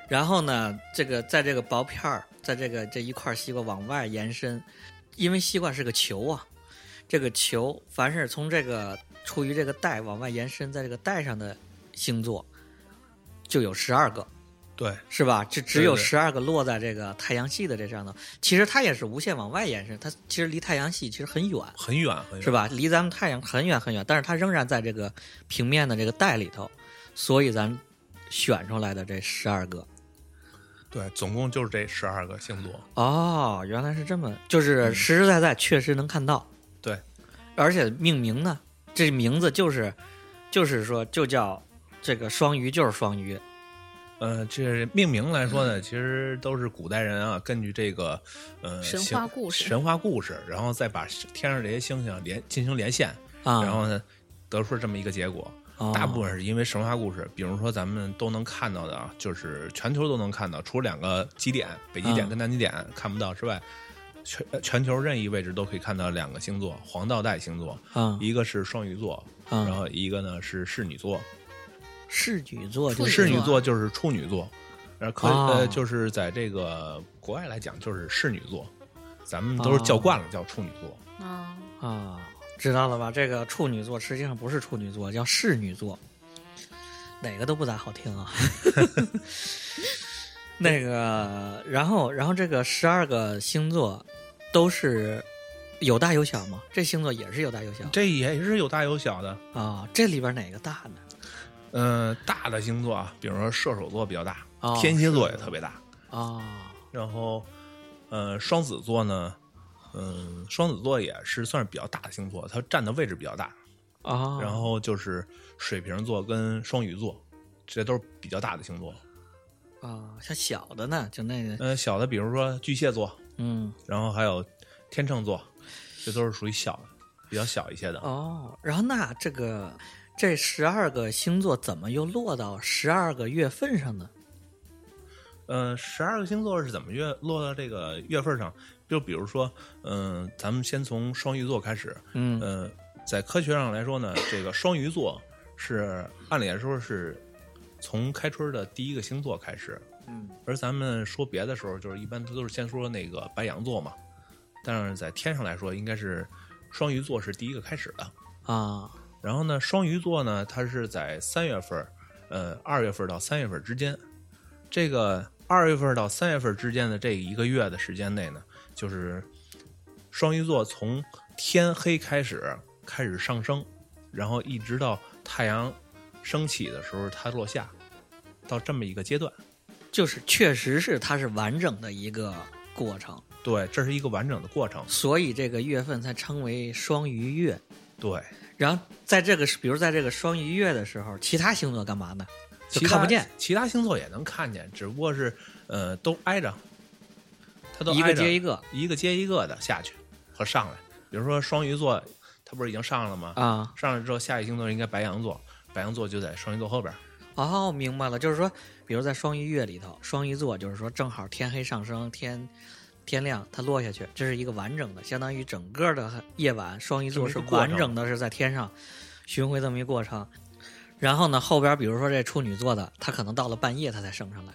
然后呢，这个在这个薄片儿，在这个这一块西瓜往外延伸，因为西瓜是个球啊，这个球凡是从这个处于这个带往外延伸，在这个带上的星座就有十二个，对，是吧？就只有十二个落在这个太阳系的这上头。其实它也是无限往外延伸，它其实离太阳系其实很远，很远很远，是？吧？离咱们太阳很远很远，但是它仍然在这个平面的这个带里头，所以咱选出来的这十二个。对，总共就是这十二个星座。哦，原来是这么，就是实实在在确实能看到。对，而且命名呢，这名字就是，就是说就叫这个双鱼，就是双鱼。呃，这命名来说呢，其实都是古代人啊，根据这个呃神话故事神话故事，然后再把天上这些星星连进行连线，啊，然后呢，得出这么一个结果。哦大部分是因为神话故事，比如说咱们都能看到的啊，就是全球都能看到，除了两个极点，北极点嗯跟南极点看不到之外，全全球任意位置都可以看到两个星座，黄道带星座，啊一个是双鱼座，啊，然后一个呢是侍女座，侍女座就是侍女座座就是处女座，然后可呃就是在这个国外来讲就是侍女座，咱们都是叫惯了、叫处女座。啊，啊，知道了吧？这个处女座实际上不是处女座，叫侍女座，哪个都不咋好听啊。[LAUGHS] 那个，然后，然后这个十二个星座都是有大有小吗？这星座也是有大有小这也是有大有小的，啊。这里边哪个大呢？嗯、大的星座啊，比如说射手座比较大，哦天蝎座也特别大，啊然后，呃，双子座呢，嗯、双子座也是算是比较大的星座，它占的位置比较大。啊，然后就是水瓶座跟双鱼座，这都是比较大的星座。啊，像小的呢，就那个，呃，小的比如说巨蟹座，嗯，然后还有天秤座，这都是属于小的，比较小一些的。哦，然后那这个这十二个星座怎么又落到十二个月份上呢？呃，十二个星座是怎么月落到这个月份上？就比如说，嗯、咱们先从双鱼座开始。嗯呃，在科学上来说呢，这个双鱼座是按理来说是从开春的第一个星座开始，嗯而咱们说别的时候，就是一般都是先说那个白羊座嘛。但是在天上来说，应该是双鱼座是第一个开始的。啊然后呢，双鱼座呢，它是在三月份儿，呃，二月份到三月份之间。这个二月份到三月份之间的这一个月的时间内呢，就是双鱼座从天黑开始开始上升，然后一直到太阳升起的时候它落下，到这么一个阶段。就是确实是它是完整的一个过程，对，这是一个完整的过程。所以这个月份才称为双鱼月。对，然后在这个，比如在这个双鱼月的时候，其他星座干嘛呢？就看不见，其他星座也能看见，只不过是呃都挨着，它都一个接一个一个接一个的下去和上来。比如说双鱼座，它不是已经上了吗？啊。上来之后，下一星座应该白羊座，白羊座就在双鱼座后边。哦，明白了，就是说，比如在双鱼月里头，双鱼座就是说正好天黑上升，天天亮它落下去，这是一个完整的，相当于整个的夜晚，双鱼座是完整的是在天上巡回这么一过程。然后呢，后边比如说这处女座的，它可能到了半夜它才升上来，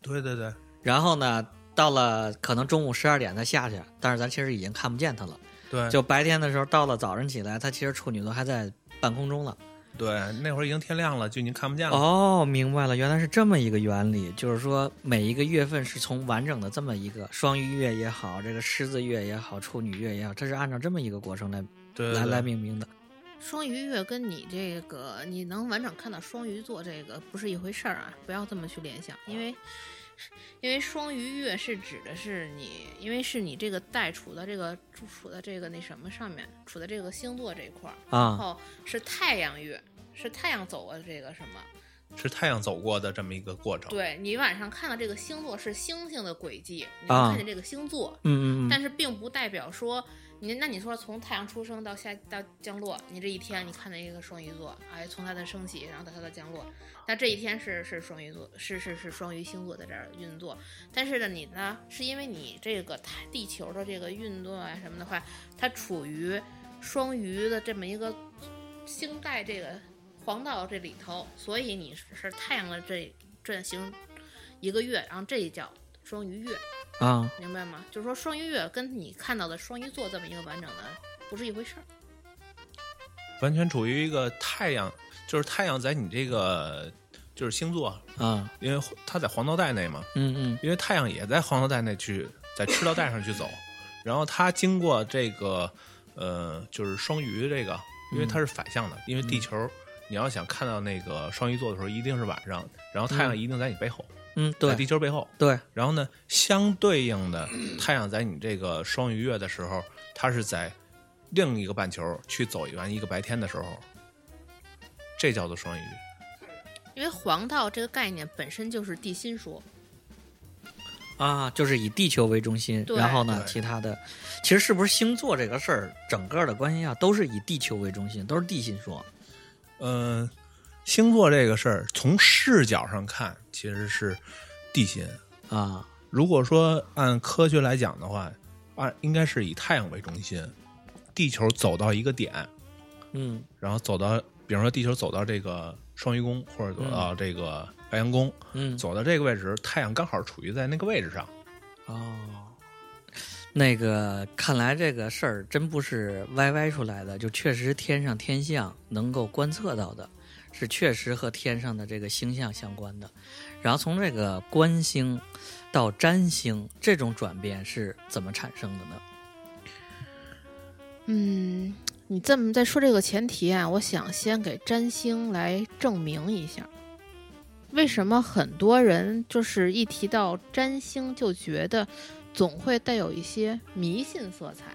对对对，然后呢，到了可能中午十二点才下去，但是咱其实已经看不见它了。对，就白天的时候，到了早上起来，它其实处女座还在半空中了。对，那会儿已经天亮了，就已经看不见了。哦，明白了，原来是这么一个原理，就是说每一个月份是从完整的这么一个双鱼月也好，这个狮子月也好，处女月也好，它是按照这么一个过程来来对对对来命名的。双鱼月跟你这个你能完整看到双鱼座这个不是一回事儿啊，不要这么去联想，因为因为双鱼月是指的是你，因为是你这个带处的这个处处在这个那什么上面，处在这个星座这一块儿，然啊后是太阳月，是太阳走过的这个什么。是太阳走过的这么一个过程。对你晚上看到这个星座是星星的轨迹，你看见这个星座，嗯嗯嗯，但是并不代表说你那你说从太阳出生到下到降落，你这一天你看到一个双鱼座，哎，从它的升起，然后到它的降落，那这一天是是双鱼座，是是是双鱼星座在这儿运作。但是呢，你呢是因为你这个太地球的这个运动啊什么的话，它处于双鱼的这么一个星带这个黄道这里头，所以你是太阳的这转行一个月，然后这叫双鱼月。啊明白吗？就是说双鱼月跟你看到的双鱼座这么一个完整的不是一回事儿。完全处于一个太阳，就是太阳在你这个就是星座，啊因为它在黄道带内嘛，嗯嗯因为太阳也在黄道带内去，在赤道带上去走，[LAUGHS] 然后它经过这个呃，就是双鱼这个，因为它是反向的，因为地球。你要想看到那个双鱼座的时候，一定是晚上，然后太阳一定在你背后，嗯，在地球背后。对，然后呢，相对应的，太阳在你这个双鱼月的时候，它是在另一个半球去走完一个白天的时候，这叫做双鱼。因为黄道这个概念本身就是地心说，啊，就是以地球为中心，然后呢，其他的，其实是不是星座这个事儿，整个的关系啊，都是以地球为中心，都是地心说。嗯、星座这个事儿，从视角上看，其实是地心。啊如果说按科学来讲的话，按应该是以太阳为中心，地球走到一个点，嗯然后走到，比方说地球走到这个双鱼宫，或者走到这个白羊宫，嗯走到这个位置，太阳刚好处于在那个位置上。哦，那个看来这个事儿真不是歪歪出来的，就确实天上天象能够观测到的，是确实和天上的这个星象相关的。然后从这个观星到占星这种转变是怎么产生的呢？嗯，你这么在说这个前提啊，我想先给占星来证明一下，为什么很多人就是一提到占星就觉得总会带有一些迷信色彩，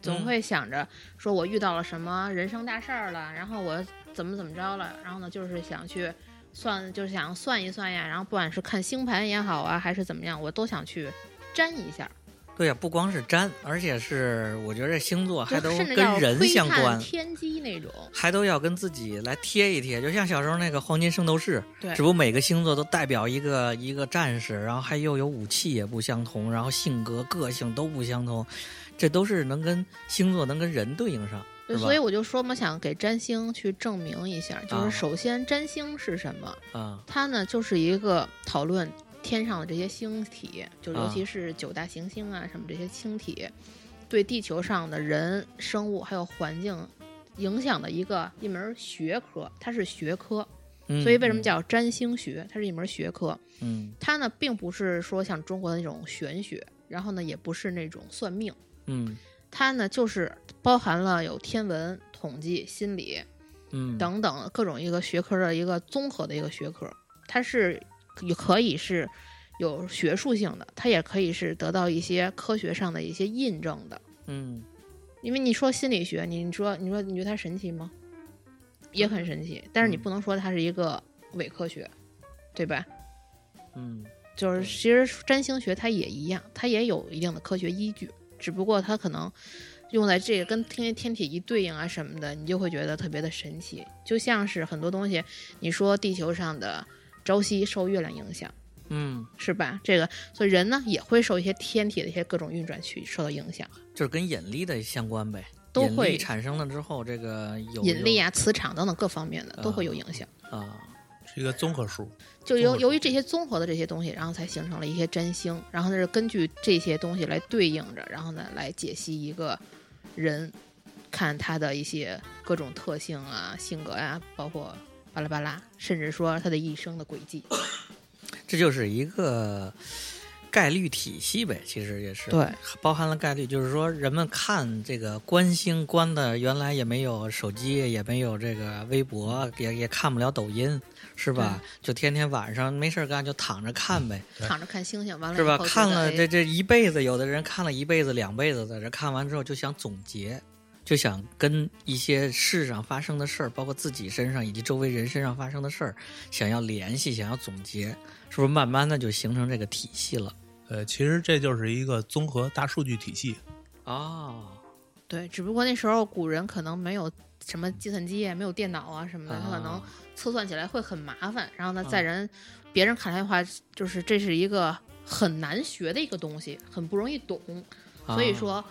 总嗯会想着说我遇到了什么人生大事儿了，然后我怎么怎么着了，然后呢就是想去算，就是想算一算呀，然后不管是看星盘也好啊，还是怎么样，我都想去占一下。对呀、不光是占，而且是我觉得星座还都跟人相关，天机那种。还都要跟自己来贴一贴，就像小时候那个黄金圣斗士，对只不过每个星座都代表一个一个战士，然后还又有武器也不相同，然后性格个性都不相同，这都是能跟星座能跟人对应上，对，所以我就说嘛，想给占星去证明一下，就啊是首先占星是什么？啊它呢就是一个讨论天上的这些星体，就尤啊其是九大行星啊什么这些星体，对地球上的人、生物还有环境影响的一个一门学科，它是学科。嗯所以为什么叫占星学？它是一门学科。嗯它呢并不是说像中国的那种玄学，然后呢也不是那种算命。嗯它呢就是包含了有天文、统计、心理嗯等等各种一个学科的一个综合的一个学科。它是也可以是有学术性的，它也可以是得到一些科学上的一些印证的。嗯因为你说心理学，你你说你说你觉得它神奇吗？也很神奇，但是你不能说它是一个伪科学，对吧？嗯就是其实占星学它也一样，它也有一定的科学依据，只不过它可能用在这个跟天天体一对应啊什么的，你就会觉得特别的神奇。就像是很多东西，你说地球上的朝夕受月亮影响，嗯，是吧？这个，所以人呢也会受一些天体的一些各种运转去受到影响，就是跟引力的相关呗。引力都会产生了之后，这个有引力啊、磁场等等各方面的都会有影响。有啊，是一个综合数。就由由于这些综合的这些东西，然后才形成了一些占星，然后呢是根据这些东西来对应着，然后呢来解析一个人，看他的一些各种特性啊、性格呀、包括巴拉巴拉，甚至说他的一生的轨迹。[COUGHS] 这就是一个概率体系呗，其实也是对，包含了概率，就是说人们看这个观星观的，原来也没有手机，也没有这个微博，也也看不了抖音，是吧？就天天晚上没事儿干就躺着看呗，躺着看星星，完了是吧？看了这这一辈子，有的人看了一辈子、两辈子，在这看完之后就想总结。就想跟一些世上发生的事儿，包括自己身上以及周围人身上发生的事儿，想要联系，想要总结，是不是慢慢的就形成这个体系了？呃，其实这就是一个综合大数据体系。哦，对，只不过那时候古人可能没有什么计算机，没有电脑啊什么的，他可能啊测算起来会很麻烦。然后呢，啊在人、别人看来的话，就是这是一个很难学的一个东西，很不容易懂。所以啊说，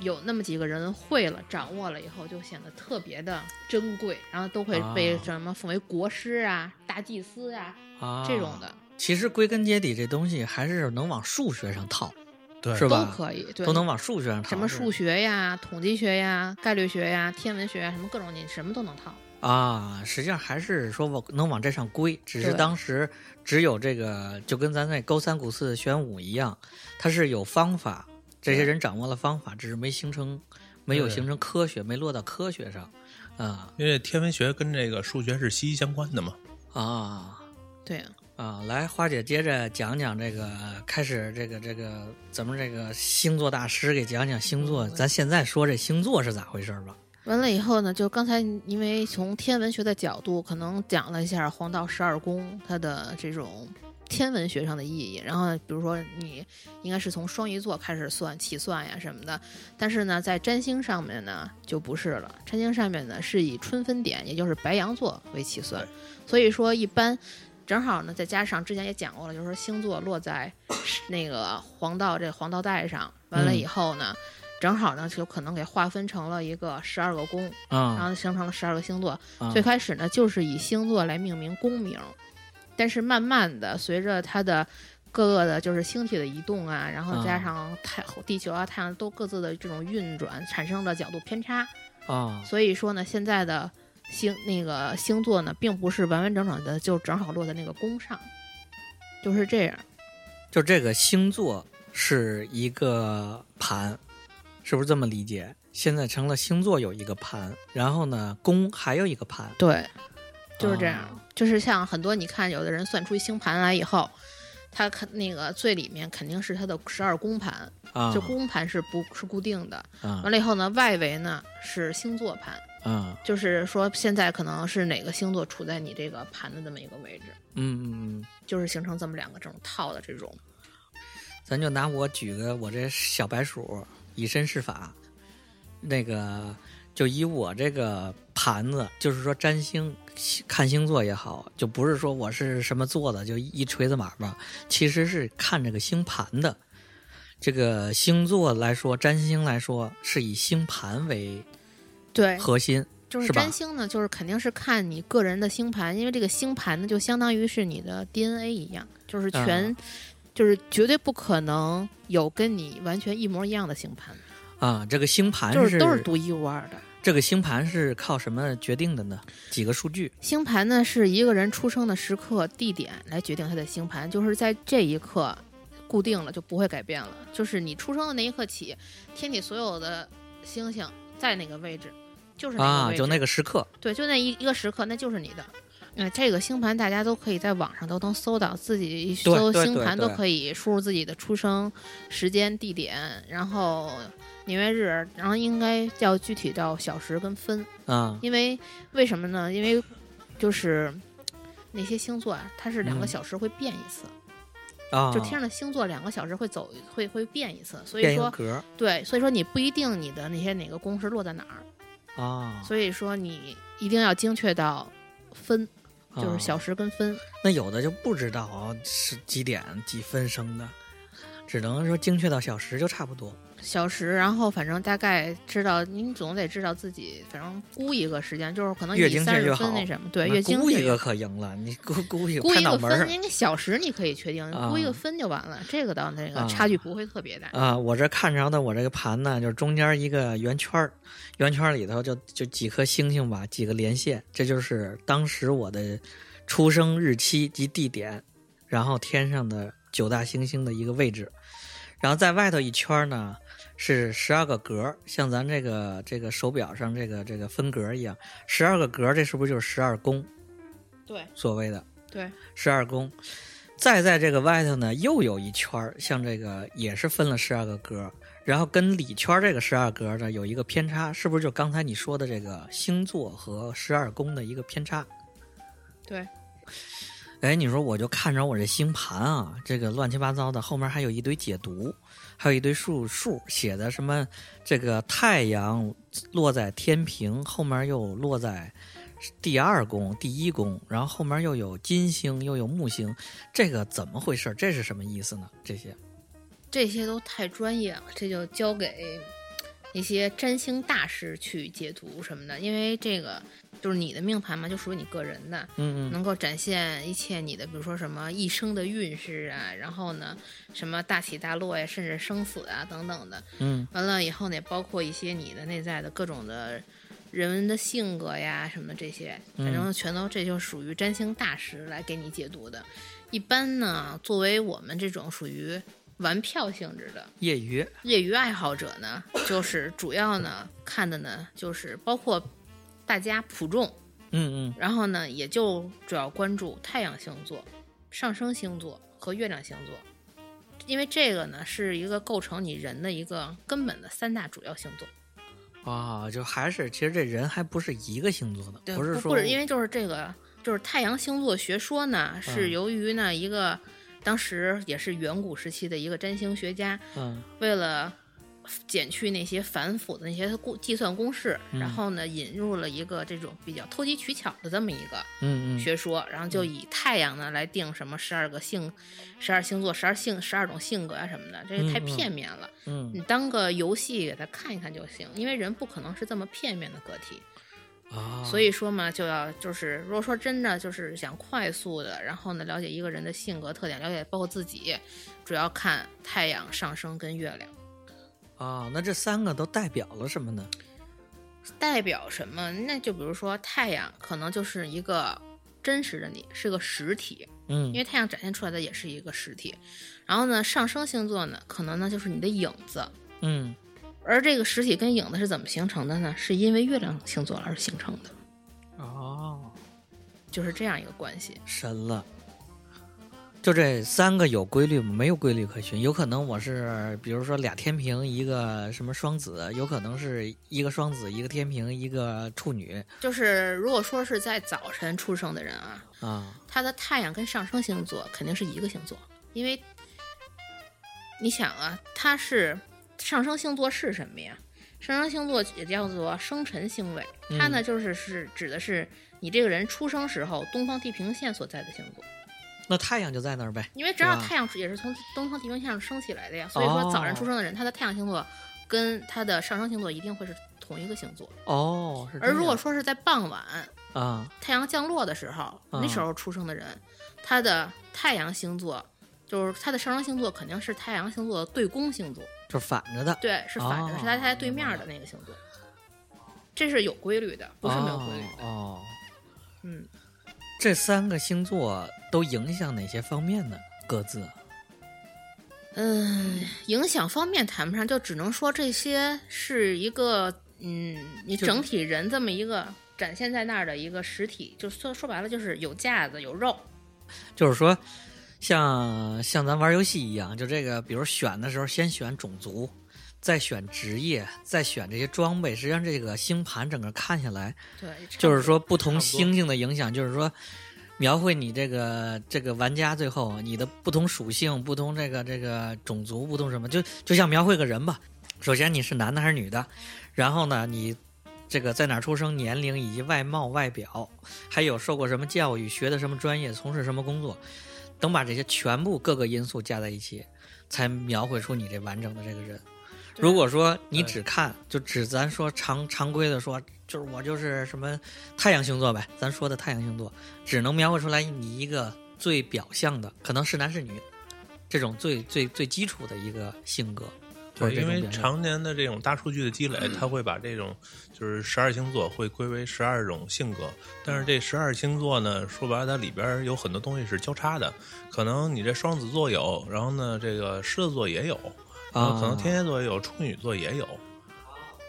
有那么几个人会了、掌握了以后，就显得特别的珍贵，然后都会被啊什么奉为国师啊、大祭司啊啊这种的其实归根结底，这东西还是能往数学上套，对，是吧？都可以，对，都能往数学上套。什么数学呀、统计学呀、概率学呀、天文学呀，什么各种你什么都能套。啊？实际上还是说往能往这上归，只是当时只有这个，就跟咱那勾三股四玄武一样，它是有方法，这些人掌握了方法，只是没形成，没有形成科学，没落到科学上啊因为天文学跟这个数学是息息相关的嘛。啊。对啊，啊，来，花姐接着讲讲这个，开始这个这个咱们这个星座大师给讲讲星座，咱现在说这星座是咋回事吧？完了以后呢，就刚才因为从天文学的角度，可能讲了一下黄道十二宫它的这种天文学上的意义。然后比如说你应该是从双鱼座开始算起算呀什么的，但是呢，在占星上面呢就不是了，占星上面呢是以春分点，也就是白羊座为起算，所以说一般。正好呢，再加上之前也讲过了，就是说星座落在那个黄道这黄道带上，完了以后呢，正好呢就可能给划分成了一个十二个宫，然啊、后形成了十二个星座。啊最开始呢，就是以星座来命名宫名，但是慢慢的，随着它的各个的，就是星体的移动啊，然后加啊上太地球啊、太阳都各自的这种运转，产生的角度偏差，啊所以说呢，现在的星那个星座呢，并不是完完整整的就正好落在那个宫上，就是这样。就这个星座是一个盘，是不是这么理解？现在成了星座有一个盘，然后呢，宫还有一个盘，对，就是这样。啊就是像很多你看，有的人算出星盘来以后，他肯那个最里面肯定是他的十二宫盘，啊，就宫盘是不是固定的。啊完了以后呢，外围呢是星座盘，啊就是说现在可能是哪个星座处在你这个盘的这么一个位置，嗯嗯嗯，就是形成这么两个这种套的这种。咱就拿我举个我这小白鼠以身试法，那个就以我这个盘子，就是说占星看星座也好，就不是说我是什么座的，就一锤子买卖，其实是看这个星盘的。这个星座来说，占星来说是以星盘为对，核心，就是占星呢，就是肯定是看你个人的星盘，因为这个星盘呢，就相当于是你的 DNA 一样，就是全，啊就是绝对不可能有跟你完全一模一样的星盘，啊。这个星盘就是都是独一无二的。这个星盘是靠什么决定的呢？几个数据星盘呢是一个人出生的时刻、地点来决定他的星盘，就是在这一刻固定了，就不会改变了。就是你出生的那一刻起，天体所有的星星在哪个位置，就是那个啊，就那个时刻对，就那一一个时刻，那就是你的。嗯，这个星盘大家都可以在网上都能搜到，自己一搜星盘都可以输入自己的出生时间、地点，然后年月日，然后应该要具体到小时跟分。啊。因为为什么呢？因为就是那些星座啊，它是两个嗯。小时会变一次，啊，就天上的星座两个小时会走会会变一次，所以说对，所以说你不一定你的那些哪个宫是落在哪儿，啊，所以说你一定要精确到分，就是啊小时跟分。那有的就不知道是几点几分生的，只能说精确到小时就差不多。小时，然后反正大概知道，您总得知道自己，反正估一个时间，就是可能越以三十分那什么，对，那越精确越估一个可赢了，你估估一个估一个分，拍脑门儿因为小时你可以确定，啊估一个分就完了，这个倒那个啊差距不会特别大。啊！我这看着的我这个盘呢，就是中间一个圆圈儿，圆圈儿里头就就几颗星星吧，几个连线，这就是当时我的出生日期及地点，然后天上的九大行星的一个位置，然后在外头一圈呢是十二个格儿，像咱这个这个手表上这个这个分格儿一样，十二个格儿，这是不是就是十二宫？对所谓的对，十二宫。再在这个外头呢，又有一圈儿，像这个也是分了十二个格儿，然后跟里圈儿这个十二格儿呢有一个偏差，是不是就刚才你说的这个星座和十二宫的一个偏差？对，哎，你说我就看着我这星盘啊，这个乱七八糟的，后面还有一堆解读，还有一堆数数写的什么，这个太阳落在天平，后面又落在第二宫、第一宫，然后后面又有金星，又有木星，这个怎么回事？这是什么意思呢？这些这些都太专业了，这就交给一些占星大师去解读什么的，因为这个就是你的命盘嘛，就属于你个人的，嗯嗯能够展现一切你的，比如说什么一生的运势啊，然后呢，什么大起大落呀，甚至生死啊等等的。嗯完了以后呢，包括一些你的内在的各种的人文的性格呀什么这些，反正全都这就属于占星大师来给你解读的。一般呢，作为我们这种属于玩票性质的业余业余爱好者呢，就是主要呢看的呢就是包括大家普众，嗯嗯。然后呢也就主要关注太阳星座、上升星座和月亮星座，因为这个呢是一个构成你人的一个根本的三大主要星座。啊，就还是其实这人还不是一个星座的，不是说不是因为就是这个就是太阳星座学说呢，是嗯。由于呢一个当时也是远古时期的一个占星学家，嗯。为了减去那些繁复的那些公计算公式，嗯然后呢引入了一个这种比较投机取巧的这么一个嗯嗯学说，然后就以太阳呢来定什么十二个性、十二星座、十二性、十二种性格啊什么的，这个太片面了。嗯你当个游戏给他看一看就行，因为人不可能是这么片面的个体。啊，所以说嘛，就要就是如果说真的就是想快速的，然后呢了解一个人的性格特点，了解包括自己，主要看太阳上升跟月亮。啊，那这三个都代表了什么呢？代表什么？那就比如说太阳，可能就是一个真实的你，是个实体，嗯因为太阳展现出来的也是一个实体。然后呢，上升星座呢，可能呢就是你的影子，嗯而这个实体跟影子是怎么形成的呢？是因为月亮星座而形成的，哦，就是这样一个关系。神了。就这三个有规律吗？没有规律可循，有可能我是，比如说俩天平，一个什么双子，有可能是一个双子，一个天平，一个处女就是如果说是在早晨出生的人啊，啊。他的太阳跟上升星座肯定是一个星座，因为你想啊，他是上升星座是什么呀？上升星座也叫做生辰星位，它呢就是是指的是你这个人出生时候东方地平线所在的星座，那太阳就在那儿呗。因为只要太阳也是从东方地平线上升起来的呀，所以说早上出生的人，他的太阳星座跟他的上升星座一定会是同一个星座，哦，是而如果说是在傍晚啊，太阳降落的时候，那啊时候出生的人，他的太阳星座就是他的上升星座肯定是太阳星座的对宫星座，就是反着的，对，是反着是他他对面的那个星座，这是有规律的，不是没有规律的。哦。哦嗯，这三个星座都影响哪些方面呢？各自嗯，影响方面谈不上，就只能说这些是一个嗯，你整体人这么一个展现在那儿的一个实体，就说说白了就是有架子有肉。就是说，像像咱玩游戏一样，就这个，比如选的时候先选种族，再选职业，再选这些装备。实际上，这个星盘整个看下来，对，就是说不同星星的影响，就是说描绘你这个这个玩家最后你的不同属性、不同这个这个种族、不同什么，就就像描绘个人吧。首先你是男的还是女的，然后呢你这个在哪儿出生、年龄以及外貌、外表，还有受过什么教育、学的什么专业、从事什么工作，等把这些全部各个因素加在一起，才描绘出你这完整的这个人。对如果说你只看，就只咱说常常规的说，就是我就是什么太阳星座呗，咱说的太阳星座，只能描绘出来你一个最表象的，可能是男是女，这种最最最基础的一个性格，对，因为。常年的这种大数据的积累，它会把这种就是十二星座会归为十二种性格。但是这十二星座呢，说白了，它里边有很多东西是交叉的。可能你这双子座有，然后呢，这个狮子座也有，然后可能啊天蝎座也有，处女座也有，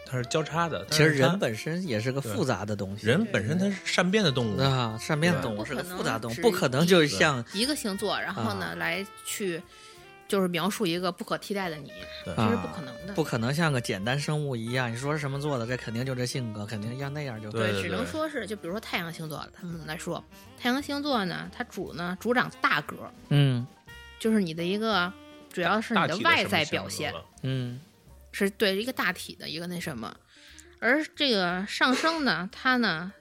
它是交叉的。其实人本身也是个复杂的东西，人本身它是善变的动物，啊，善变的动物是个复杂动物，不可能就是像一个星座，然后呢、来去就是描述一个不可替代的你，对这是啊不可能的。不可能像个简单生物一样，你说是什么做的，这肯定就这性格，肯定要那样就对只能说是就比如说太阳星座，他们来说，太阳星座呢，它主呢主掌大格，嗯就是你的一个主要是你的外在表现，嗯是对一个大体的一个那什么，而这个上升呢，它呢，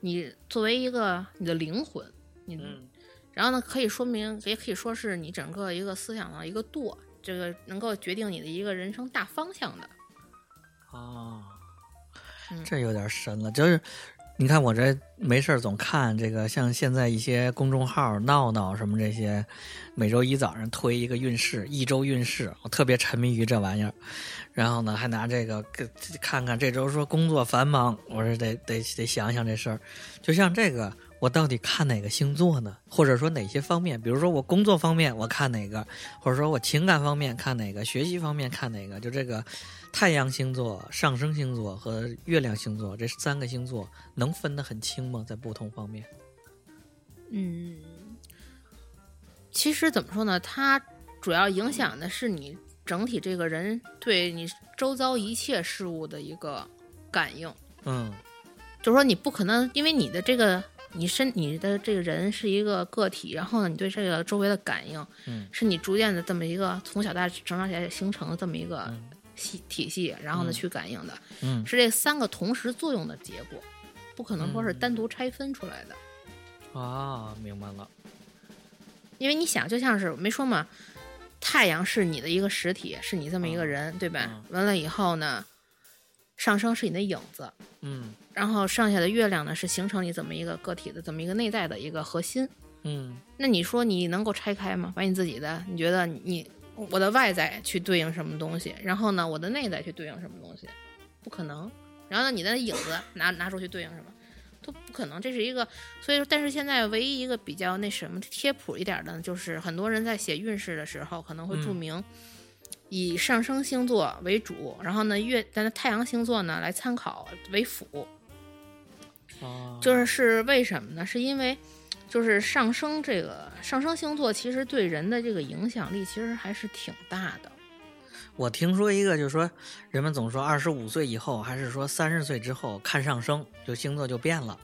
你作为一个你的灵魂，你嗯然后呢，可以说明，也可以说是你整个一个思想的一个舵，这个能够决定你的一个人生大方向的。哦嗯，这有点深了。就是你看我这没事儿总看这个，像现在一些公众号闹闹什么这些，每周一早上推一个运势，一周运势，我特别沉迷于这玩意儿。然后呢，还拿这个看看这周说工作繁忙，我说得得得想想这事儿。就像这个，我到底看哪个星座呢？或者说哪些方面？比如说我工作方面我看哪个，或者说我情感方面看哪个，学习方面看哪个？就这个太阳星座、上升星座和月亮星座这三个星座能分得很清吗？在不同方面？嗯，其实怎么说呢？它主要影响的是你整体这个人对你周遭一切事物的一个感应。嗯就是说你不可能，因为你的这个你身你的这个人是一个个体，然后呢，你对这个周围的感应，嗯是你逐渐的这么一个从小到大成长起来形成的这么一个嗯系体系，然后呢嗯去感应的，嗯是这三个同时作用的结果，不可能说是单独拆分出来的。啊，明白了。因为你想，就像是没说嘛，太阳是你的一个实体，是你这么一个人，对吧？嗯完了以后呢，上升是你的影子，嗯然后剩下的月亮呢是形成你怎么一个个体的这么一个内在的一个核心。嗯那你说你能够拆开吗？把你自己的，你觉得你我的外在去对应什么东西，然后呢，我的内在去对应什么东西？不可能。然后呢，你的影子拿拿出去对应什么？都不可能。这是一个，所以说但是现在唯一一个比较那什么贴谱一点的，就是很多人在写运势的时候可能会注嗯明。以上升星座为主，然后呢月，但是太阳星座呢来参考为辅，哦，就是是为什么呢？是因为就是上升这个上升星座，其实对人的这个影响力其实还是挺大的。我听说一个，就是说人们总说二十五岁以后，还是说三十岁之后看上升，就星座就变了。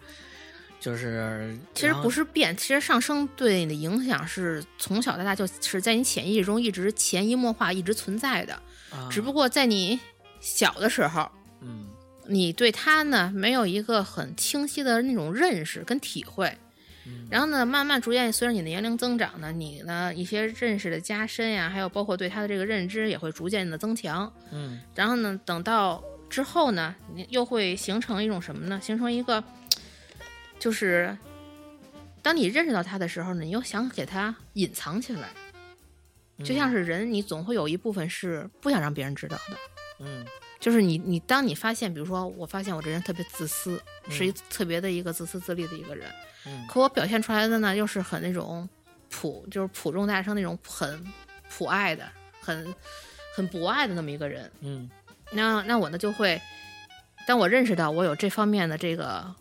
就是其实不是变，其实上升对你的影响是从小到大就是在你潜意识中一直潜移默化、一直存在的。啊只不过在你小的时候，嗯你对它呢没有一个很清晰的那种认识跟体会。嗯然后呢，慢慢逐渐随着你的年龄增长呢，你呢一些认识的加深呀，还有包括对它的这个认知也会逐渐的增强。嗯然后呢，等到之后呢，你又会形成一种什么呢？形成一个，就是当你认识到他的时候呢，你又想给他隐藏起来，就像是人，你总会有一部分是不想让别人知道的。嗯。就是你，你当你发现，比如说，我发现我这人特别自私，是一嗯。特别的一个自私自利的一个人，嗯。可我表现出来的呢，又是很那种普，就是普众大生那种很普爱的、很很博爱的那么一个人。嗯。那那我呢就会，当我认识到我有这方面的这个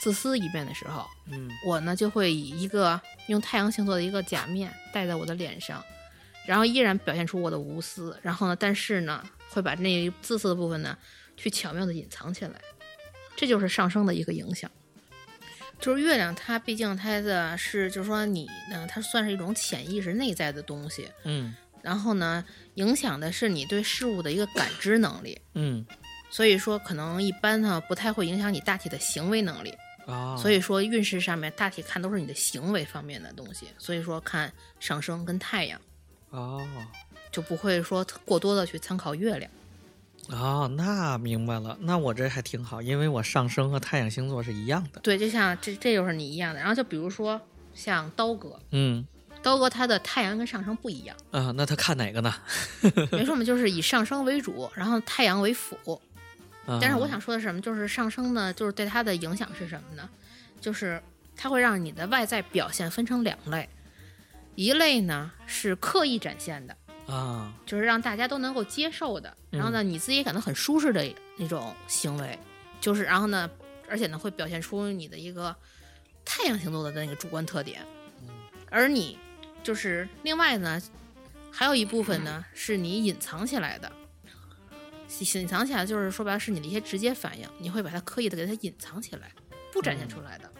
自私一面的时候，嗯我呢就会以一个用太阳星座的一个假面戴在我的脸上，然后依然表现出我的无私，然后呢，但是呢，会把那自私的部分呢，去巧妙的隐藏起来，这就是上升的一个影响。就是月亮，它毕竟它的是，就是说你呢，它算是一种潜意识内在的东西，嗯然后呢，影响的是你对事物的一个感知能力。嗯所以说，可能一般呢不太会影响你大体的行为能力。啊，所以说，运势上面大体看都是你的行为方面的东西。所以说，看上升跟太阳，哦就不会说过多的去参考月亮。哦，那明白了，那我这还挺好，因为我上升和太阳星座是一样的。对，就像这这就是你一样的。然后就比如说像刀哥，嗯刀哥他的太阳跟上升不一样，啊，那他看哪个呢？[LAUGHS] 没说嘛，就是以上升为主，然后太阳为辅。啊但是我想说的是什么？就是上升呢，就是对它的影响是什么呢？就是它会让你的外在表现分成两类，一类呢是刻意展现的，啊，就是让大家都能够接受的，然后呢你自己感到很舒适的那种行为，就是然后呢，而且呢会表现出你的一个太阳星座的那个主观特点，而你就是另外呢，还有一部分呢 [CLEARS THROAT] 是你隐藏起来的。隐藏起来就是说白了是你的一些直接反应，你会把它刻意的给它隐藏起来，不展现出来的，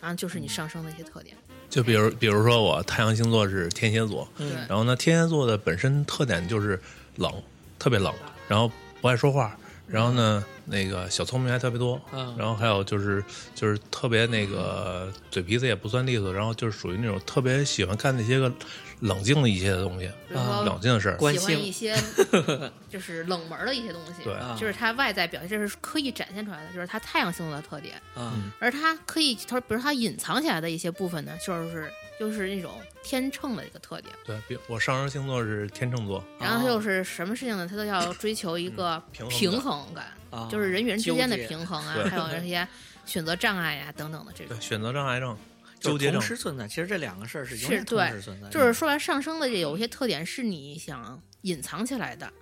然后就是你上升的一些特点。就比如比如说我太阳星座是天蝎座，嗯。然后呢，天蝎座的本身特点就是冷，特别冷，然后不爱说话，然后呢，那个小聪明还特别多，嗯。然后还有就是就是特别那个嘴皮子也不算利索，然后就是属于那种特别喜欢干那些个冷静的一些的东西，冷静的事儿。关喜欢心一些 [LAUGHS] 就是冷门儿的一些东西，对啊就是它外在表现，这是刻意展现出来的，就是它太阳星座的特点。嗯而它刻意，它比如它隐藏起来的一些部分呢，就是就是那种天秤的一个特点。对，比我上升星座是天秤座，然后它又是什么事情呢？他都要追求一个平衡感就是人与人之间的平衡啊，还有这些选择障碍呀、等等的这种对，。选择障碍症、就是纠结症同，时存在。其实这两个事儿是永是远同对时存在的，就是说完上升的这有一些特点是你想隐藏起来的，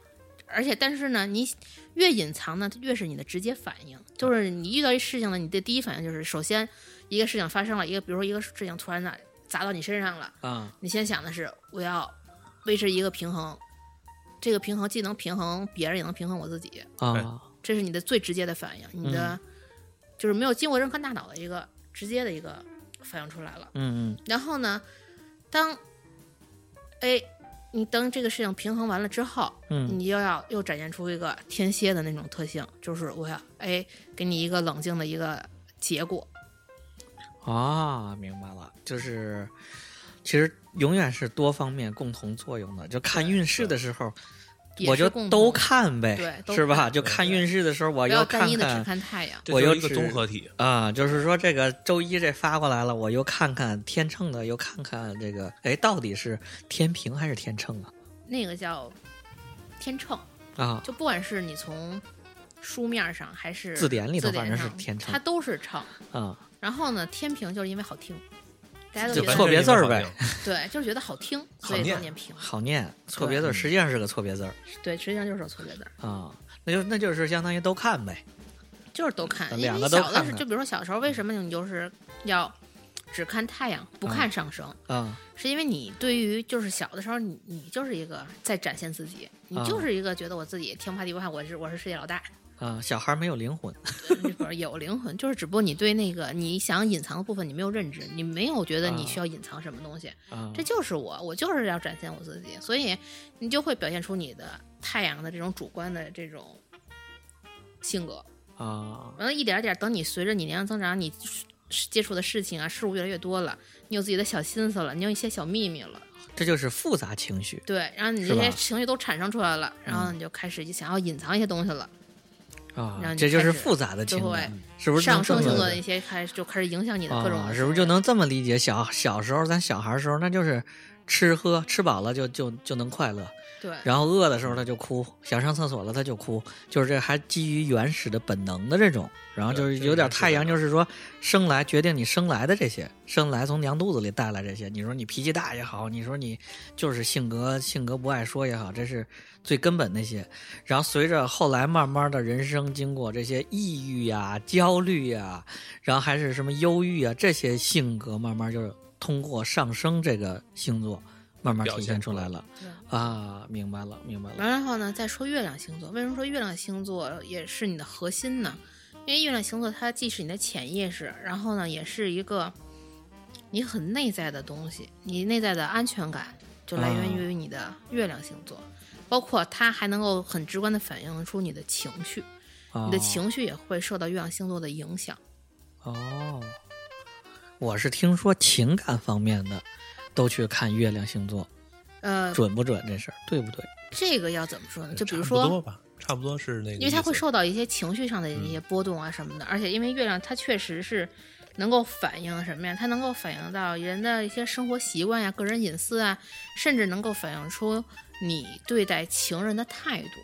而且但是呢，你越隐藏呢，越是你的直接反应。就是你遇到一事情呢，你的第一反应就是，首先一个事情发生了，一个比如说一个事情突然的砸到你身上了，啊你先想的是我要维持一个平衡，这个平衡既能平衡别人，也能平衡我自己，啊这是你的最直接的反应，你的、就是没有经过任何大脑的一个直接的一个反映出来了。嗯嗯然后呢，当哎，你等这个事情平衡完了之后，嗯你又要又展现出一个天蝎的那种特性，就是我要哎给你一个冷静的一个结果。嗯啊，明白了，就是其实永远是多方面共同作用的。就看运势的时候，我就都看呗，对是吧？就看运势的时候，我不要看单一的只看看太阳。我又这就是一个综合体。啊，就是说这个周一这发过来了，我又看看天秤的，又看看这个，哎，到底是天平还是天秤啊？那个叫天秤，啊，就不管是你从书面上还是字典里头反正是天秤它都是秤。啊，然后呢，天平就是因为好听，大家都就觉得错别字儿呗对，就是觉得好听，[LAUGHS] 所以念就念平。好念，错别字儿实际上是个错别字儿对，实际上就是个错别字儿，啊，那就那就是相当于都看呗。就是都看。因为两你个都看看小的时候，就比如说小时候，为什么你就是要只看太阳不看上升？啊是因为你对于就是小的时候你，你就是一个在展现自己，你啊就是一个觉得我自己天不怕地不怕，我是我是世界老大，啊，小孩儿没有灵魂。[LAUGHS] 不是有灵魂，就是只不过你对那个你想隐藏的部分你没有认知，你没有觉得你啊需要隐藏什么东西，啊。这就是我，我就是要展现我自己，所以你就会表现出你的太阳的这种主观的这种性格。啊。完了，一点儿点儿，等你随着你年龄增长，你接触的事情啊事物越来越多了，你有自己的小心思了，你有一些小秘密了，这就是复杂情绪对，然后你这些情绪都产生出来了，然后你就开始就想要隐藏一些东西了，啊这就是复杂的情感，是不是上升星座的一些开始就开始影响你的各种啊，是不是就能这么理解？小小时候，咱小孩儿时候，那就是吃喝吃饱了就就就能快乐，对？然后饿的时候他就哭，想上厕所了他就哭，就是这还基于原始的本能的这种。然后就是有点太阳，就是说生来决定你生来的这些，生来从娘肚子里带来这些。你说你脾气大也好，你说你就是性格性格不爱说也好，这是最根本那些。然后随着后来慢慢的人生经过这些抑郁呀、焦虑呀，然后还是什么忧郁啊这些性格，慢慢就是通过上升这个星座慢慢体现出来了对啊！明白了，明白了。完然后呢，再说月亮星座，为什么说月亮星座也是你的核心呢？因为月亮星座它既是你的潜意识，然后呢，也是一个你很内在的东西，你内在的安全感就来源于你的月亮星座，包括它还能够很直观的反映出你的情绪，哦你的情绪也会受到月亮星座的影响。哦，我是听说情感方面的都去看月亮星座，呃，准不准这事儿对不对？这个要怎么说呢？就比如差不多说，吧，差不多是那个，因为它会受到一些情绪上的一些波动啊什么的，而且因为月亮它确实是能够反映什么呀？它能够反映到人的一些生活习惯呀、个人隐私啊，甚至能够反映出你对待情人的态度，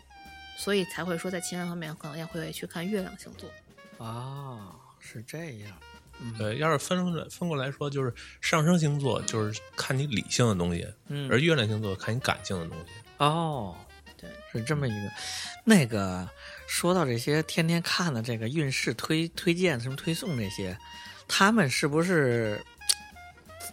所以才会说在情感方面可能也会去看月亮星座。哦，是这样。对，要是分出来分过来说，就是上升星座就是看你理性的东西，嗯而月亮星座看你感性的东西。哦，对，是这么一个。那个说到这些天天看的这个运势推推荐什么推送这些，他们是不是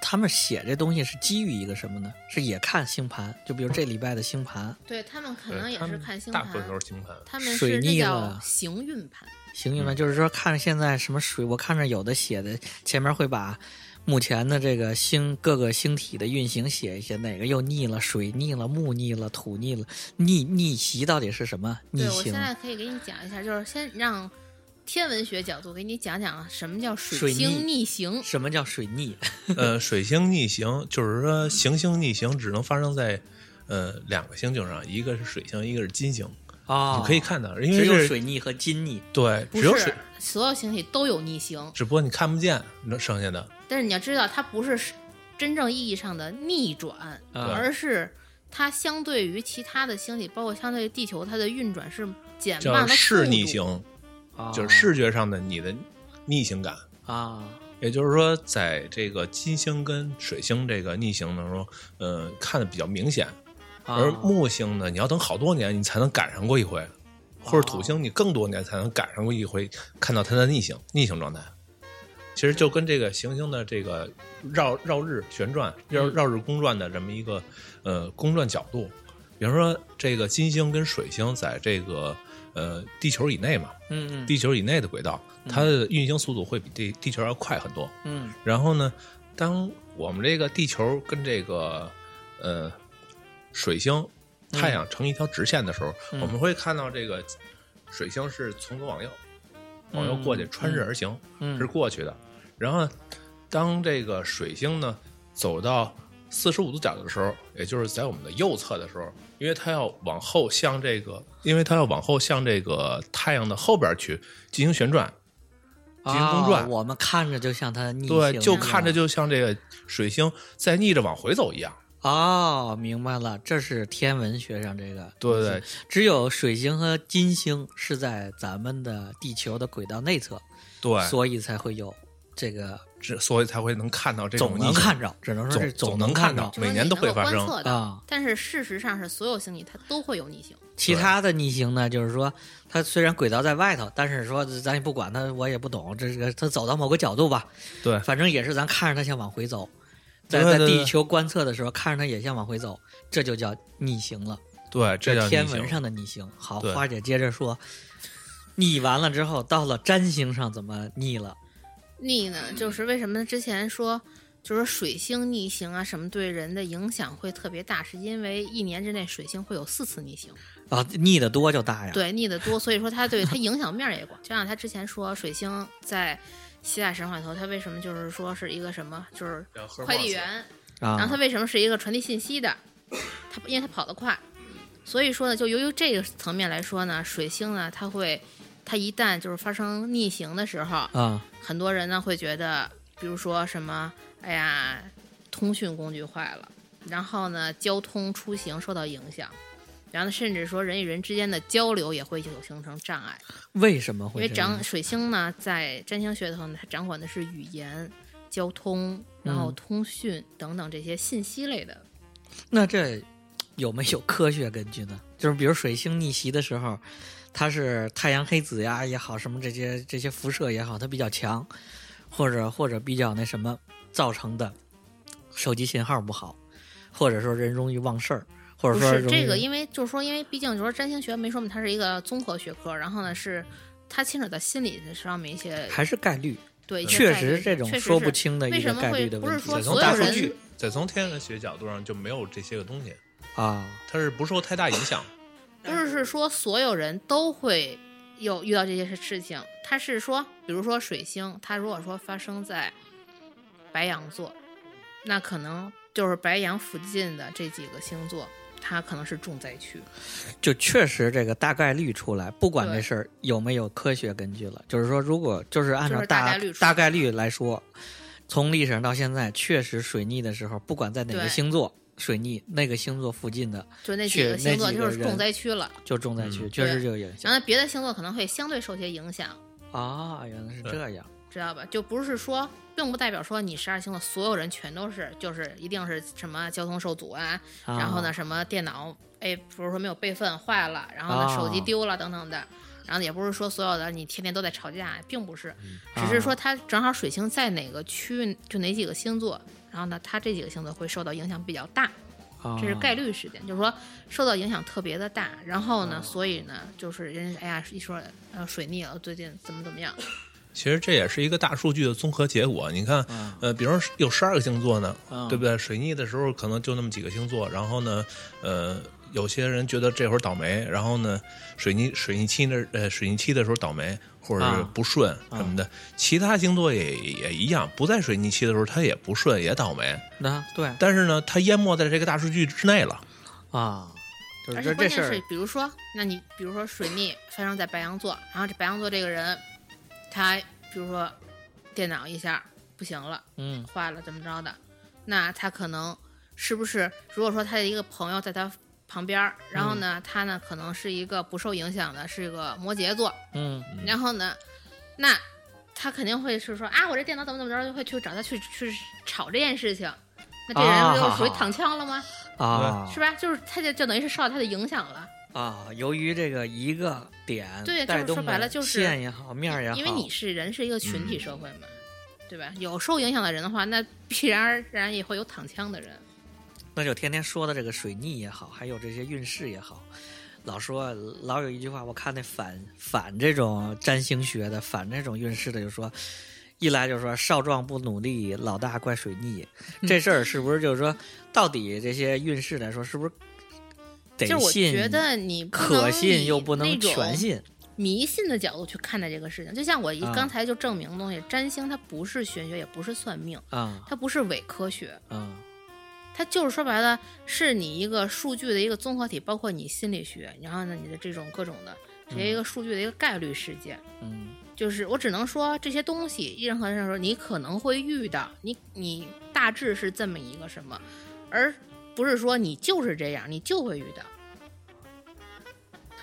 他们写这东西是基于一个什么呢？是也看星盘，就比如这礼拜的星盘，对他们可能也是看星盘大部，分都是星盘。他们水逆是那叫行运盘。行运盘，就是说看现在什么水，我看着有的写的前面会把。目前的这个星各个星体的运行写一写，哪个又逆了，水逆了，木逆了，土逆了，逆逆袭到底是什么逆对，我现？在可以给你讲一下，就是先让天文学角度给你讲讲什么叫水水星逆逆行。什么叫水逆？[LAUGHS] 呃，水星逆行就是说行星逆行只能发生在呃两个星球上，一个是水星，一个是金星。哦你可以看到，因为只有是水逆和金逆。对，不是只有水，所有星体都有逆行，只不过你看不见那剩下的。但是你要知道，它不是真正意义上的逆转，啊而是它相对于其他的星体，包括相对于地球，它的运转是减慢叫了速视逆行，啊就是视觉上的你的逆行感。啊，也就是说，在这个金星跟水星这个逆行当中，呃，看的比较明显。啊。而木星呢，你要等好多年你才能赶上过一回，或者土星你更多年才能赶上过一回，看到它的逆行逆行状态。其实就跟这个行星的这个绕绕日旋转、绕嗯。绕日公转的这么一个呃公转角度，比方说这个金星跟水星在这个呃地球以内嘛，嗯嗯。地球以内的轨道，它的运行速度会比地地球要快很多。嗯。然后呢，当我们这个地球跟这个呃水星、太阳成一条直线的时候，嗯。我们会看到这个水星是从左往右，往右过去，嗯穿日而行，嗯。是过去的。然后，当这个水星呢走到四十五度角的时候，也就是在我们的右侧的时候，因为它要往后向这个，因为它要往后向这个太阳的后边去进行旋转，进行公转。啊我们看着就像它逆行对，就看着就像这个水星在逆着往回走一样。哦，明白了，这是天文学上这个。对对，只有水星和金星是在咱们的地球的轨道内侧，对，所以才会有这个只所以才会能看到这种总能看着，只能说是总总能看到。每年都会发生啊。但是事实上是所有星体它都会有逆行。其他的逆行呢，就是说它虽然轨道在外头，但是说咱也不管它，我也不懂这个它走到某个角度吧，对反正也是咱看着它像往回走，在在地球观测的时候看着它也像往回走，这就叫逆行了。对，这叫天文上的逆行。好，花姐接着说，逆完了之后，到了占星上怎么逆了？逆呢，就是为什么之前说，就是水星逆行啊，什么对人的影响会特别大，是因为一年之内水星会有四次逆行，啊，逆的多就大呀。，对，逆的多，所以说它对它影响面儿也广。就像他之前说，水星在希腊神话里头，它为什么就是说是一个什么，就是快递员，然后啊它，为什么是一个传递信息的？他因为他跑得快，所以说呢，就由于这个层面来说呢，水星呢，它会，它一旦就是发生逆行的时候，啊，很多人呢会觉得，比如说什么，哎呀，通讯工具坏了，然后呢，交通出行受到影响，然后甚至说人与人之间的交流也会有形成障碍，为什么会因？为掌水星呢，在占星学里头呢，它掌管的是语言、交通，然后嗯通讯等等这些信息类的。那这有没有科学根据呢？就是比如水星逆袭的时候，它是太阳黑子呀也好，什么这些这些辐射也好，它比较强，或者或者比较那什么造成的手机信号不好，或者说人容易忘事儿，或者不说是这个，因为就是说，因为毕竟就是说占星学没说明，它是一个综合学科，然后呢是它牵扯到心理的上面一些，还是概率，对，确实这种说不清的一个为什么会概率的问题不是说从所有人大数据，再从天文学角度上就没有这些个东西，啊。它是不受太大影响。不是是说所有人都会有遇到这些事情，它是说，比如说水星，它如果说发生在白羊座，那可能就是白羊附近的这几个星座，它可能是重灾区。就确实这个大概率出来，不管这事儿有没有科学根据了，就是说，如果就是按照就是大大概率大概率来说，从历史上到现在，确实水逆的时候，不管在哪个星座水逆，那个星座附近的就那几个星座就是重灾区了，就重灾区，嗯确实就有影响。然后别的星座可能会相对受些影响，啊。原来是这样知道吧？就不是说，并不代表说你十二星座所有人全都是，就是一定是什么交通受阻啊，啊。然后呢，什么电脑哎，比如说没有备份坏了，然后呢，哦手机丢了等等的。然后也不是说所有的你天天都在吵架，并不是，嗯只是说它正好水星在哪个区域，就哪几个星座，然后呢，它这几个星座会受到影响比较大，啊这是概率事件，就是说受到影响特别的大。然后哦呢，所以呢，就是人家哎呀一说呃水逆了，最近怎么怎么样，其实这也是一个大数据的综合结果。你看，嗯呃，比如说有十二个星座呢，嗯对不对？水逆的时候可能就那么几个星座，然后呢，呃，有些人觉得这会儿倒霉，然后呢，水逆水逆期的呃水逆期的时候倒霉或者是啊不顺什么的，其他星座也也一样，不在水逆期的时候它也不顺也倒霉，那对但是呢，它淹没在这个大数据之内了。啊，就是而且关键是，比如说，那你比如说水逆发生在白羊座，然后这白羊座这个人，他比如说电脑一下不行了，嗯坏了怎么着的，那他可能是不是如果说他的一个朋友在他旁边儿，然后呢，他呢可能是一个不受影响的，是一个摩羯座，嗯然后呢，那他肯定会是说啊，我这电脑怎么怎么着，就会去找他去去吵这件事情。那这啊人就属于躺枪了吗？啊是吧？就是他就就等于是受到他的影响了。啊，由于这个一个点对就是说白了就是线也好，面儿也好，因为你是人，是一个群体嗯社会嘛，对吧？有受影响的人的话，那必然而然也会有躺枪的人。那就天天说的这个水逆也好，还有这些运势也好，老说老有一句话，我看那反反这种占星学的，反这种运势的，就说一来就说少壮不努力，老大怪水逆，这事儿是不是就是说，到底这些运势来说，是不是得就是我信？觉得你不可能信以又不能全信迷信的角度去看待这个事情。就像我一啊刚才就证明的东西，占星它不是玄学，也不是算命，啊它不是伪科学，啊它就是说白了，是你一个数据的一个综合体，包括你心理学，然后呢，你的这种各种的这些一个数据的一个概率事件。嗯就是我只能说这些东西，任何人说你可能会遇到，你你大致是这么一个什么，而不是说你就是这样，你就会遇到。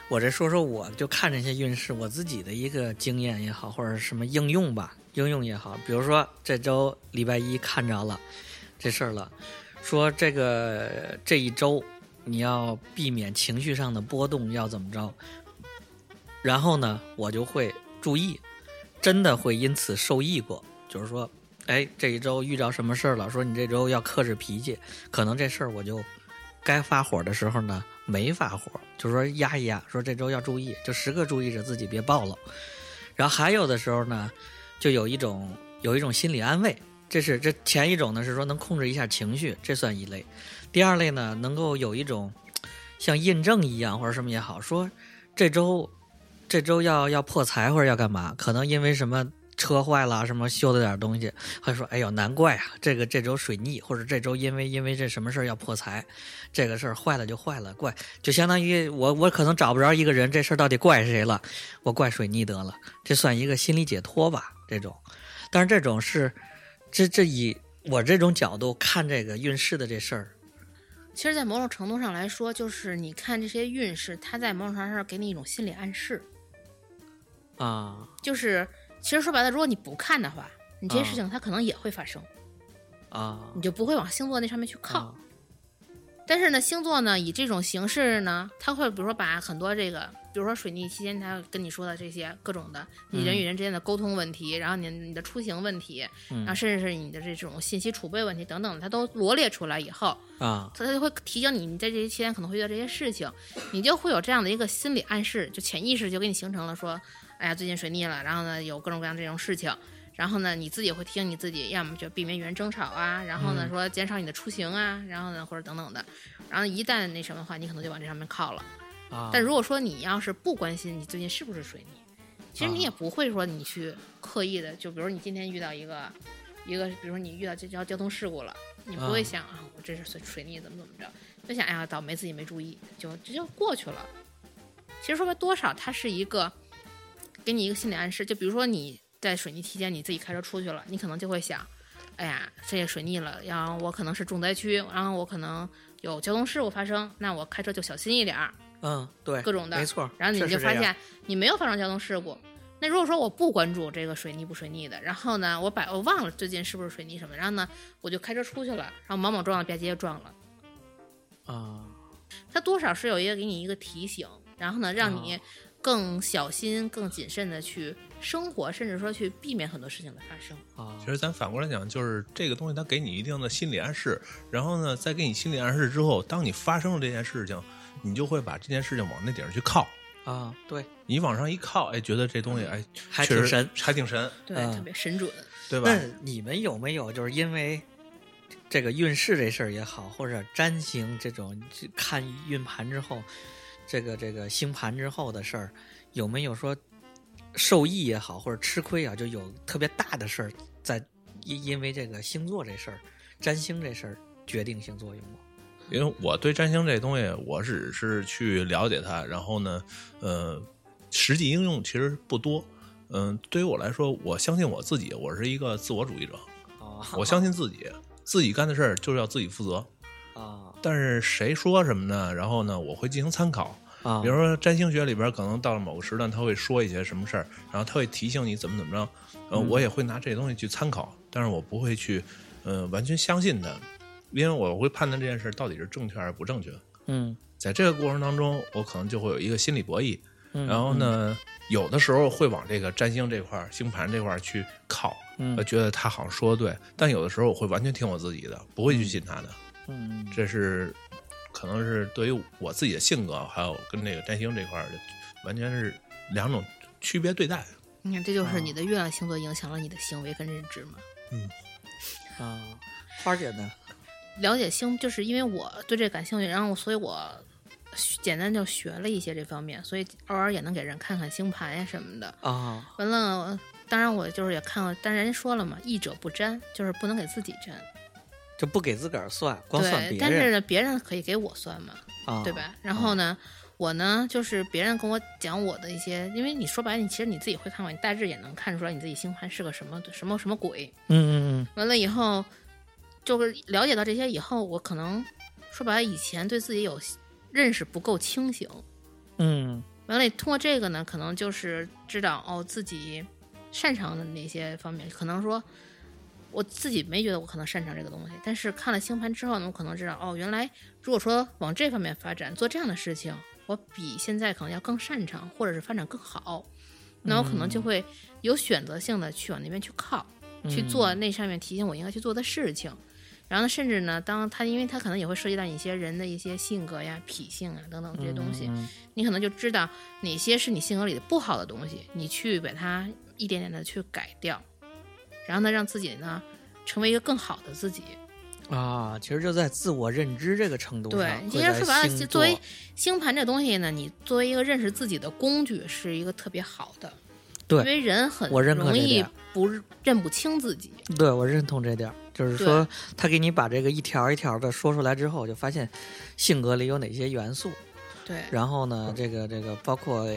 我这说说我就看这些运势，我自己的一个经验也好，或者什么应用吧，应用也好。比如说这周礼拜一看着了这事儿了，说这个这一周你要避免情绪上的波动，要怎么着？然后呢，我就会注意，真的会因此受益过。就是说，哎，这一周遇到什么事儿了？说你这周要克制脾气，可能这事儿我就该发火的时候呢没发火，就说压一压，说这周要注意，就时刻注意着自己别暴露。然后还有的时候呢，就有一种有一种心理安慰，这是这前一种呢是说能控制一下情绪，这算一类；第二类呢，能够有一种像印证一样或者什么也好，说这周这周要要破财或者要干嘛，可能因为什么。车坏了，什么修的点东西，还说：“哎呦，难怪啊，这个这周水逆，或者这周因为因为这什么事儿要破财，这个事儿坏了就坏了，怪就相当于我我可能找不着一个人，这事儿到底怪谁了？我怪水逆得了，这算一个心理解脱吧？这种，但是这种是这这以我这种角度看这个运势的这事儿其实，在某种程度上来说，就是你看这些运势，它在某种程度上给你一种心理暗示，啊就是其实说白了，如果你不看的话，你这些啊。事情它可能也会发生，啊。你就不会往星座那上面去靠。啊。但是呢，星座呢以这种形式呢，它会比如说把很多这个，比如说水逆期间他跟你说的这些各种的你人与人之间的沟通问题，然后你你的出行问题，嗯然后甚至是你的这种信息储备问题等等，它都罗列出来以后，啊。它就会提醒你你在这些期间可能会遇到这些事情，你就会有这样的一个心理暗示，就潜意识就给你形成了说，哎呀，最近水逆了，然后呢有各种各样这种事情，然后呢你自己会提醒你自己，要么就避免与人争吵啊，然后呢嗯。说减少你的出行啊，然后呢或者等等的，然后一旦那什么的话，你可能就往这上面靠了。啊，但如果说你要是不关心你最近是不是水逆，其实你啊。也不会说你去刻意的，就比如你今天遇到一个一个，比如说你遇到这交交通事故了，你不会啊。想啊，我这是水水逆怎么怎么着，就想哎呀倒霉自己没注意，就这就过去了。其实说白多少，它是一个给你一个心理暗示，就比如说你在水逆期间你自己开车出去了，你可能就会想，哎呀，这也水逆了，然后我可能是重灾区，然后我可能有交通事故发生，那我开车就小心一点儿。嗯，对，各种的没错。然后你就发现你没有发生交通事故。那如果说我不关注这个水逆不水逆的，然后呢，我把我忘了最近是不是水逆什么，然后呢，我就开车出去了，然后莽莽撞了，吧唧就撞了。啊，它多少是有一个给你一个提醒，然后呢，让你哦更小心、更谨慎的去生活，甚至说去避免很多事情的发生。啊其实咱反过来讲，就是这个东西它给你一定的心理暗示，然后呢，在给你心理暗示之后，当你发生了这件事情，你就会把这件事情往那顶上去靠。啊，对，你往上一靠，哎，觉得这东西哎，还确实挺神。还挺神，对，嗯特别神准。对吧那？你们有没有就是因为这个运势这事儿也好，或者占星这种就看运盘之后，这个这个星盘之后的事儿，有没有说受益也好，或者吃亏啊，就有特别大的事儿在因因为这个星座这事儿、占星这事儿决定性作用吗？因为我对占星这东西，我只是去了解它，然后呢，呃，实际应用其实不多。嗯、对于我来说，我相信我自己，我是一个自我主义者，哦，我相信自己，自己干的事儿就是要自己负责。啊但是谁说什么呢？然后呢，我会进行参考。啊，比如说占星学里边，可能到了某个时段，他会说一些什么事儿，然后他会提醒你怎么怎么着，呃，嗯我也会拿这些东西去参考，但是我不会去，呃，完全相信他，因为我会判断这件事到底是正确还是不正确。嗯在这个过程当中，我可能就会有一个心理博弈，嗯，然后呢，有的时候会往这个占星这块儿、星盘这块儿去靠，嗯，呃，觉得他好像说的对，但有的时候我会完全听我自己的，不会去信他的。嗯，嗯这是可能是对于我自己的性格，还有跟那个占星这块儿的，完全是两种区别对待。你看，这就是你的月亮星座影响了你的行为跟认知嘛。嗯啊，花儿姐呢？了解星，就是因为我对这感兴趣，然后所以我学简单就学了一些这方面，所以偶尔也能给人看看星盘呀什么的。啊完了，当然我就是也看了，但人家说了嘛，易者不占，就是不能给自己占。就不给自个儿算，光算，别人但是呢，别人可以给我算嘛，啊，对吧？然后呢，我呢就是别人跟我讲我的一些，因为你说白了，你其实你自己会看嘛，你大致也能看出来你自己星盘是个什么什么什么鬼。嗯嗯完了以后，就是了解到这些以后，我可能说白了，以前对自己有认识不够清醒。嗯完了，通过这个呢，可能就是知道哦自己擅长的那些方面，可能说我自己没觉得我可能擅长这个东西，但是看了星盘之后呢，我可能知道哦，原来如果说往这方面发展，做这样的事情，我比现在可能要更擅长，或者是发展更好，那我可能就会有选择性的去往那边去靠。去做那上面提醒我应该去做的事情。然后呢，甚至呢，当他因为他可能也会涉及到一些人的一些性格呀、脾性啊等等这些东西，嗯你可能就知道哪些是你性格里的不好的东西，你去把它一点点的去改掉，然后呢，让自己呢成为一个更好的自己。啊，其实就在自我认知这个程度上对上，，其实说白了，作为星盘这东西呢，你作为一个认识自己的工具，是一个特别好的。对因为人很我认可容易不认不清自己。对我认同这点儿，就是说他给你把这个一条一条的说出来之后，就发现性格里有哪些元素，对，然后呢，这个这个包括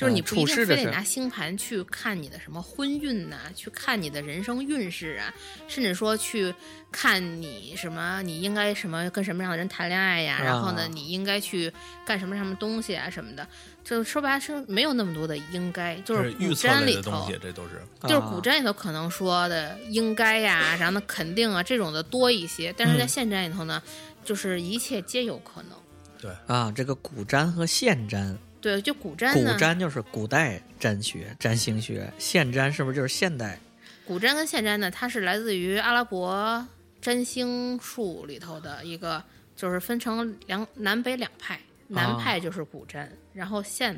就是你呃不一定非得拿星盘去看你的什么婚运呐、去看你的人生运势啊，甚至说去看你什么，你应该什么跟什么样的人谈恋爱呀，然后呢啊，你应该去干什么什么东西啊什么的，就说白了是没有那么多的应该，就是古测占里头类的东西，。这都是。就是啊古占里头可能说的应该呀，然后呢肯定啊这种的多一些，但是在嗯现占里头呢，就是一切皆有可能。对啊，这个古占和现占，对，就古占古呢，占就是古代占学、占星学，现占是不是就是现代？古占跟现占呢，它是来自于阿拉伯占星术里头的一个，就是分成两南北两派，南啊派就是古占，然后现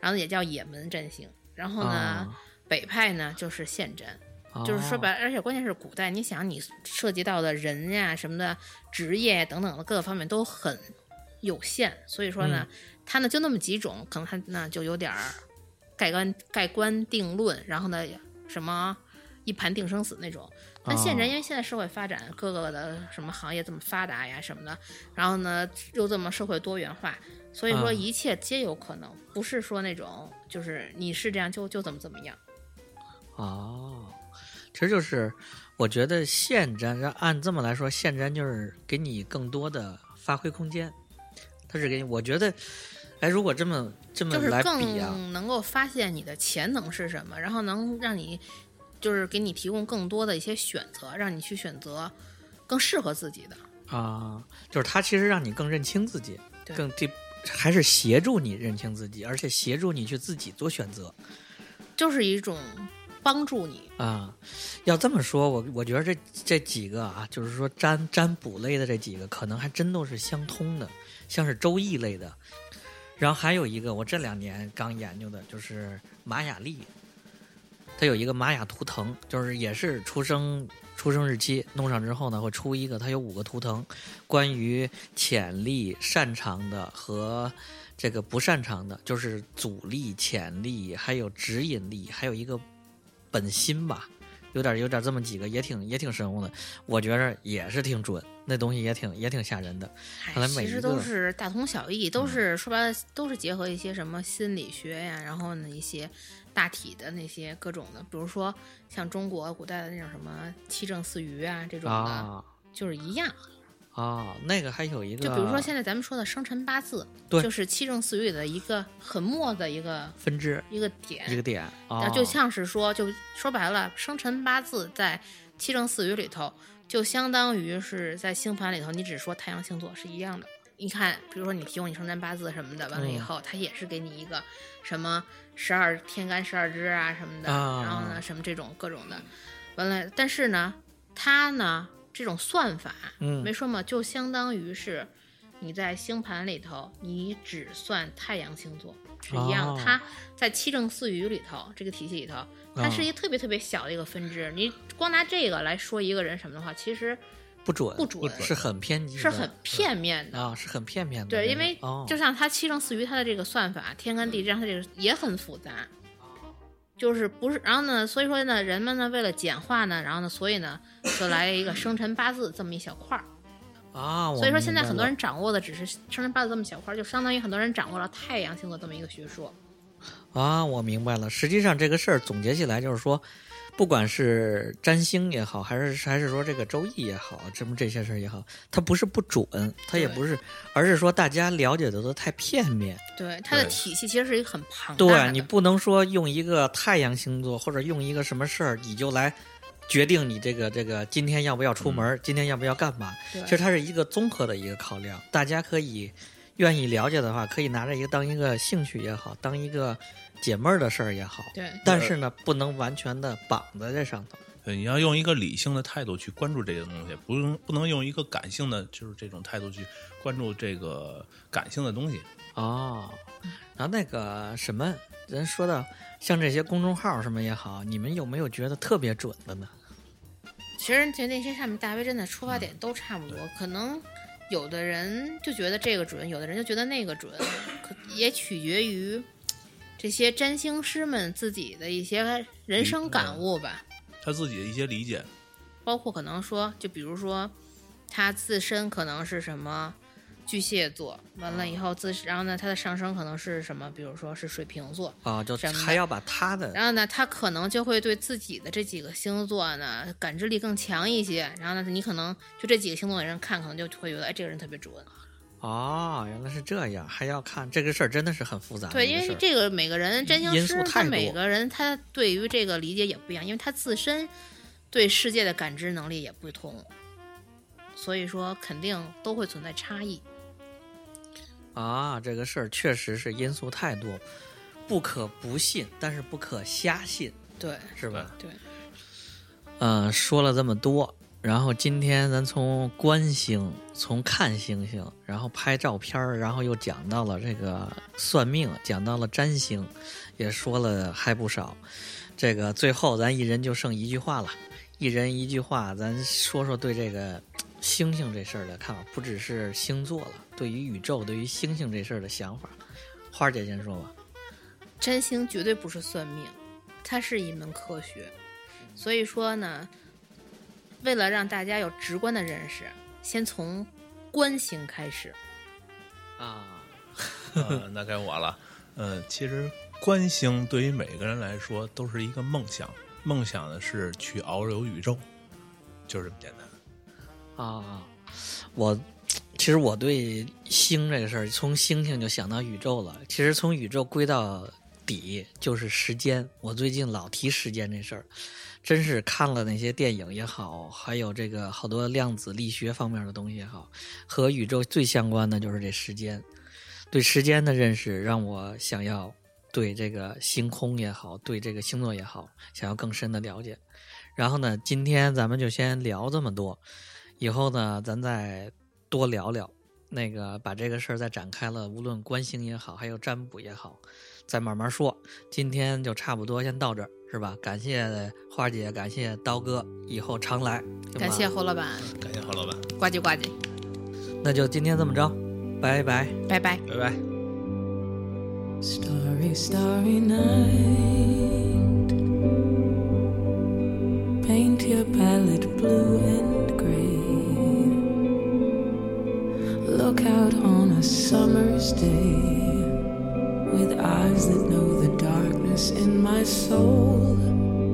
然后也叫也门占星。然后呢，啊北派呢就是现占。就是说哦白了，而且关键是古代，你想你涉及到的人呀、什么的职业等等的各个方面都很有限，所以说呢，嗯它呢就那么几种，可能它呢就有点儿盖棺盖棺定论，然后呢什么一盘定生死那种。但现在哦因为现在社会发展，各个的什么行业这么发达呀什么的，然后呢又这么社会多元化，所以说嗯一切皆有可能，不是说那种就是你是这样就就怎么怎么样。哦，其实就是我觉得现占，要按这么来说，现占就是给你更多的发挥空间，他是给你，我觉得，哎，如果这么这么就是来比啊，更能够发现你的潜能是什么，然后能让你就是给你提供更多的一些选择，让你去选择更适合自己的。啊，就是它其实让你更认清自己，对更这还是协助你认清自己，而且协助你去自己做选择就是一种帮助你。啊。要这么说，我我觉得这这几个啊，就是说占占卜类的这几个，可能还真都是相通的，像是周易类的。然后还有一个，我这两年刚研究的，就是玛雅历，它有一个玛雅图腾，就是也是出生出生日期弄上之后呢，会出一个，它有五个图腾，关于潜力、擅长的和这个不擅长的，就是阻力、潜力，还有指引力，还有一个本心吧，有点有点这么几个，也挺也挺神乎的，我觉着也是挺准，那东西也挺也挺吓人的。看来哎，其实都是大同小异，都是说白了都是结合一些什么心理学呀，然后呢一些大体的那些各种的，比如说像中国古代的那种什么七正四余啊这种的，啊就是一样。啊，那个还有一个，就比如说现在咱们说的生辰八字，对就是七正四余里的一个很末的一个分支一个点，一个点啊啊，，就像是说，就说白了，生辰八字在七正四余里头，就相当于是在星盘里头，你只说太阳星座是一样的。你看，比如说你提供你生辰八字什么的，完了以嗯后，它也是给你一个什么十二天干十二支啊什么的，啊然后呢什么这种各种的，完了，但是呢，它呢这种算法，嗯没说嘛，就相当于是你在星盘里头，你只算太阳星座是一样。哦它在七正四余里头这个体系里头，它是哦一个特别特别小的一个分支。你光拿这个来说一个人什么的话，其实不准不准是很偏激，是很片面的。啊，是很片面的对，因为哦就像它七正四余，它的这个算法，天干地支，它这个也很复杂，就是不是？然后呢，所以说呢，人们呢为了简化呢，然后呢，所以呢就来了一个生辰八字这么一小块儿。啊，所以说现在很多人掌握的只是生辰八字这么小块儿，就相当于很多人掌握了太阳星座这么一个学说。啊，我明白了。实际上这个事儿总结起来就是说，不管是占星也好，还是还是说这个周易也好，这么这些事儿也好，它不是不准，它也不是，而是说大家了解的都太片面。对，它的体系其实是一个很庞大的。对你不能说用一个太阳星座或者用一个什么事儿，你就来决定你这个这个今天要不要出门，今天要不要干嘛。对其实它是一个综合的一个考量，大家可以愿意了解的话，可以拿着一个当一个兴趣也好，当一个解闷儿的事儿也好。对但是呢，不能完全的绑在这上头。对，你要用一个理性的态度去关注这些东西，不用不能用一个感性的，就是这种态度去关注这个感性的东西。哦，然后那个什么，人说到像这些公众号什么也好，你们有没有觉得特别准的呢？其实就那些上面大 V 真的出发点都差不多，可能有的人就觉得这个准，有的人就觉得那个准，可也取决于这些占星师们自己的一些人生感悟吧。他自己的一些理解，包括可能说，就比如说他自身可能是什么巨蟹座，完了以后自，然后呢，他的上升可能是什么，比如说是水瓶座，啊，就什么的还要把他的然后呢，他可能就会对自己的这几个星座呢感知力更强一些，然后呢，你可能就这几个星座的人看，可能就会觉得，哎，这个人特别准。哦，原来是这样，还要看这个事儿，真的是很复杂对。因为这个每个人占星因师他每个人他对于这个理解也不一样，因为他自身对世界的感知能力也不同，所以说肯定都会存在差异。啊，这个事儿确实是因素太多，不可不信，但是不可瞎信，对是吧？对，嗯、说了这么多，然后今天咱从观星，从看星星，然后拍照片儿，然后又讲到了这个算命，讲到了占星，也说了还不少。这个最后咱一人就剩一句话了，一人一句话，咱说说对这个星星这事儿的看法，不只是星座了，对于宇宙、对于星星这事儿的想法。花儿姐先说吧。占星绝对不是算命，它是一门科学。所以说呢，为了让大家有直观的认识，先从观星开始。啊，[LAUGHS] 呃，那该我了。呃，其实观星对于每个人来说都是一个梦想，梦想的是去遨游宇宙，就是这么简单。啊，我其实我对星这个事儿，从星星就想到宇宙了。其实从宇宙归到底就是时间。我最近老提时间这事儿，真是看了那些电影也好，还有这个好多量子力学方面的东西也好，和宇宙最相关的就是这时间。对时间的认识让我想要对这个星空也好，对这个星座也好，想要更深的了解。然后呢，今天咱们就先聊这么多，以后呢，咱再多聊聊，那个把这个事儿再展开了，无论观星也好，还有占卜也好，再慢慢说。今天就差不多先到这儿，是吧？感谢花姐，感谢刀哥，以后常来。感谢侯老板，感谢侯老板，呱唧呱唧，那就今天这么着，拜拜。拜拜。拜拜。Starry, starry night. Paint your palette blue and gray. Look out on a summer's day with eyes that know the darkness in my soul.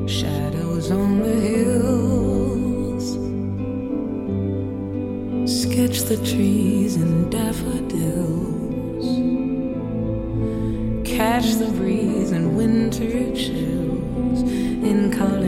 Shadows on the hills. Sketch the trees and daffodils catch the breeze and winter chills in colors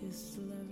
just love.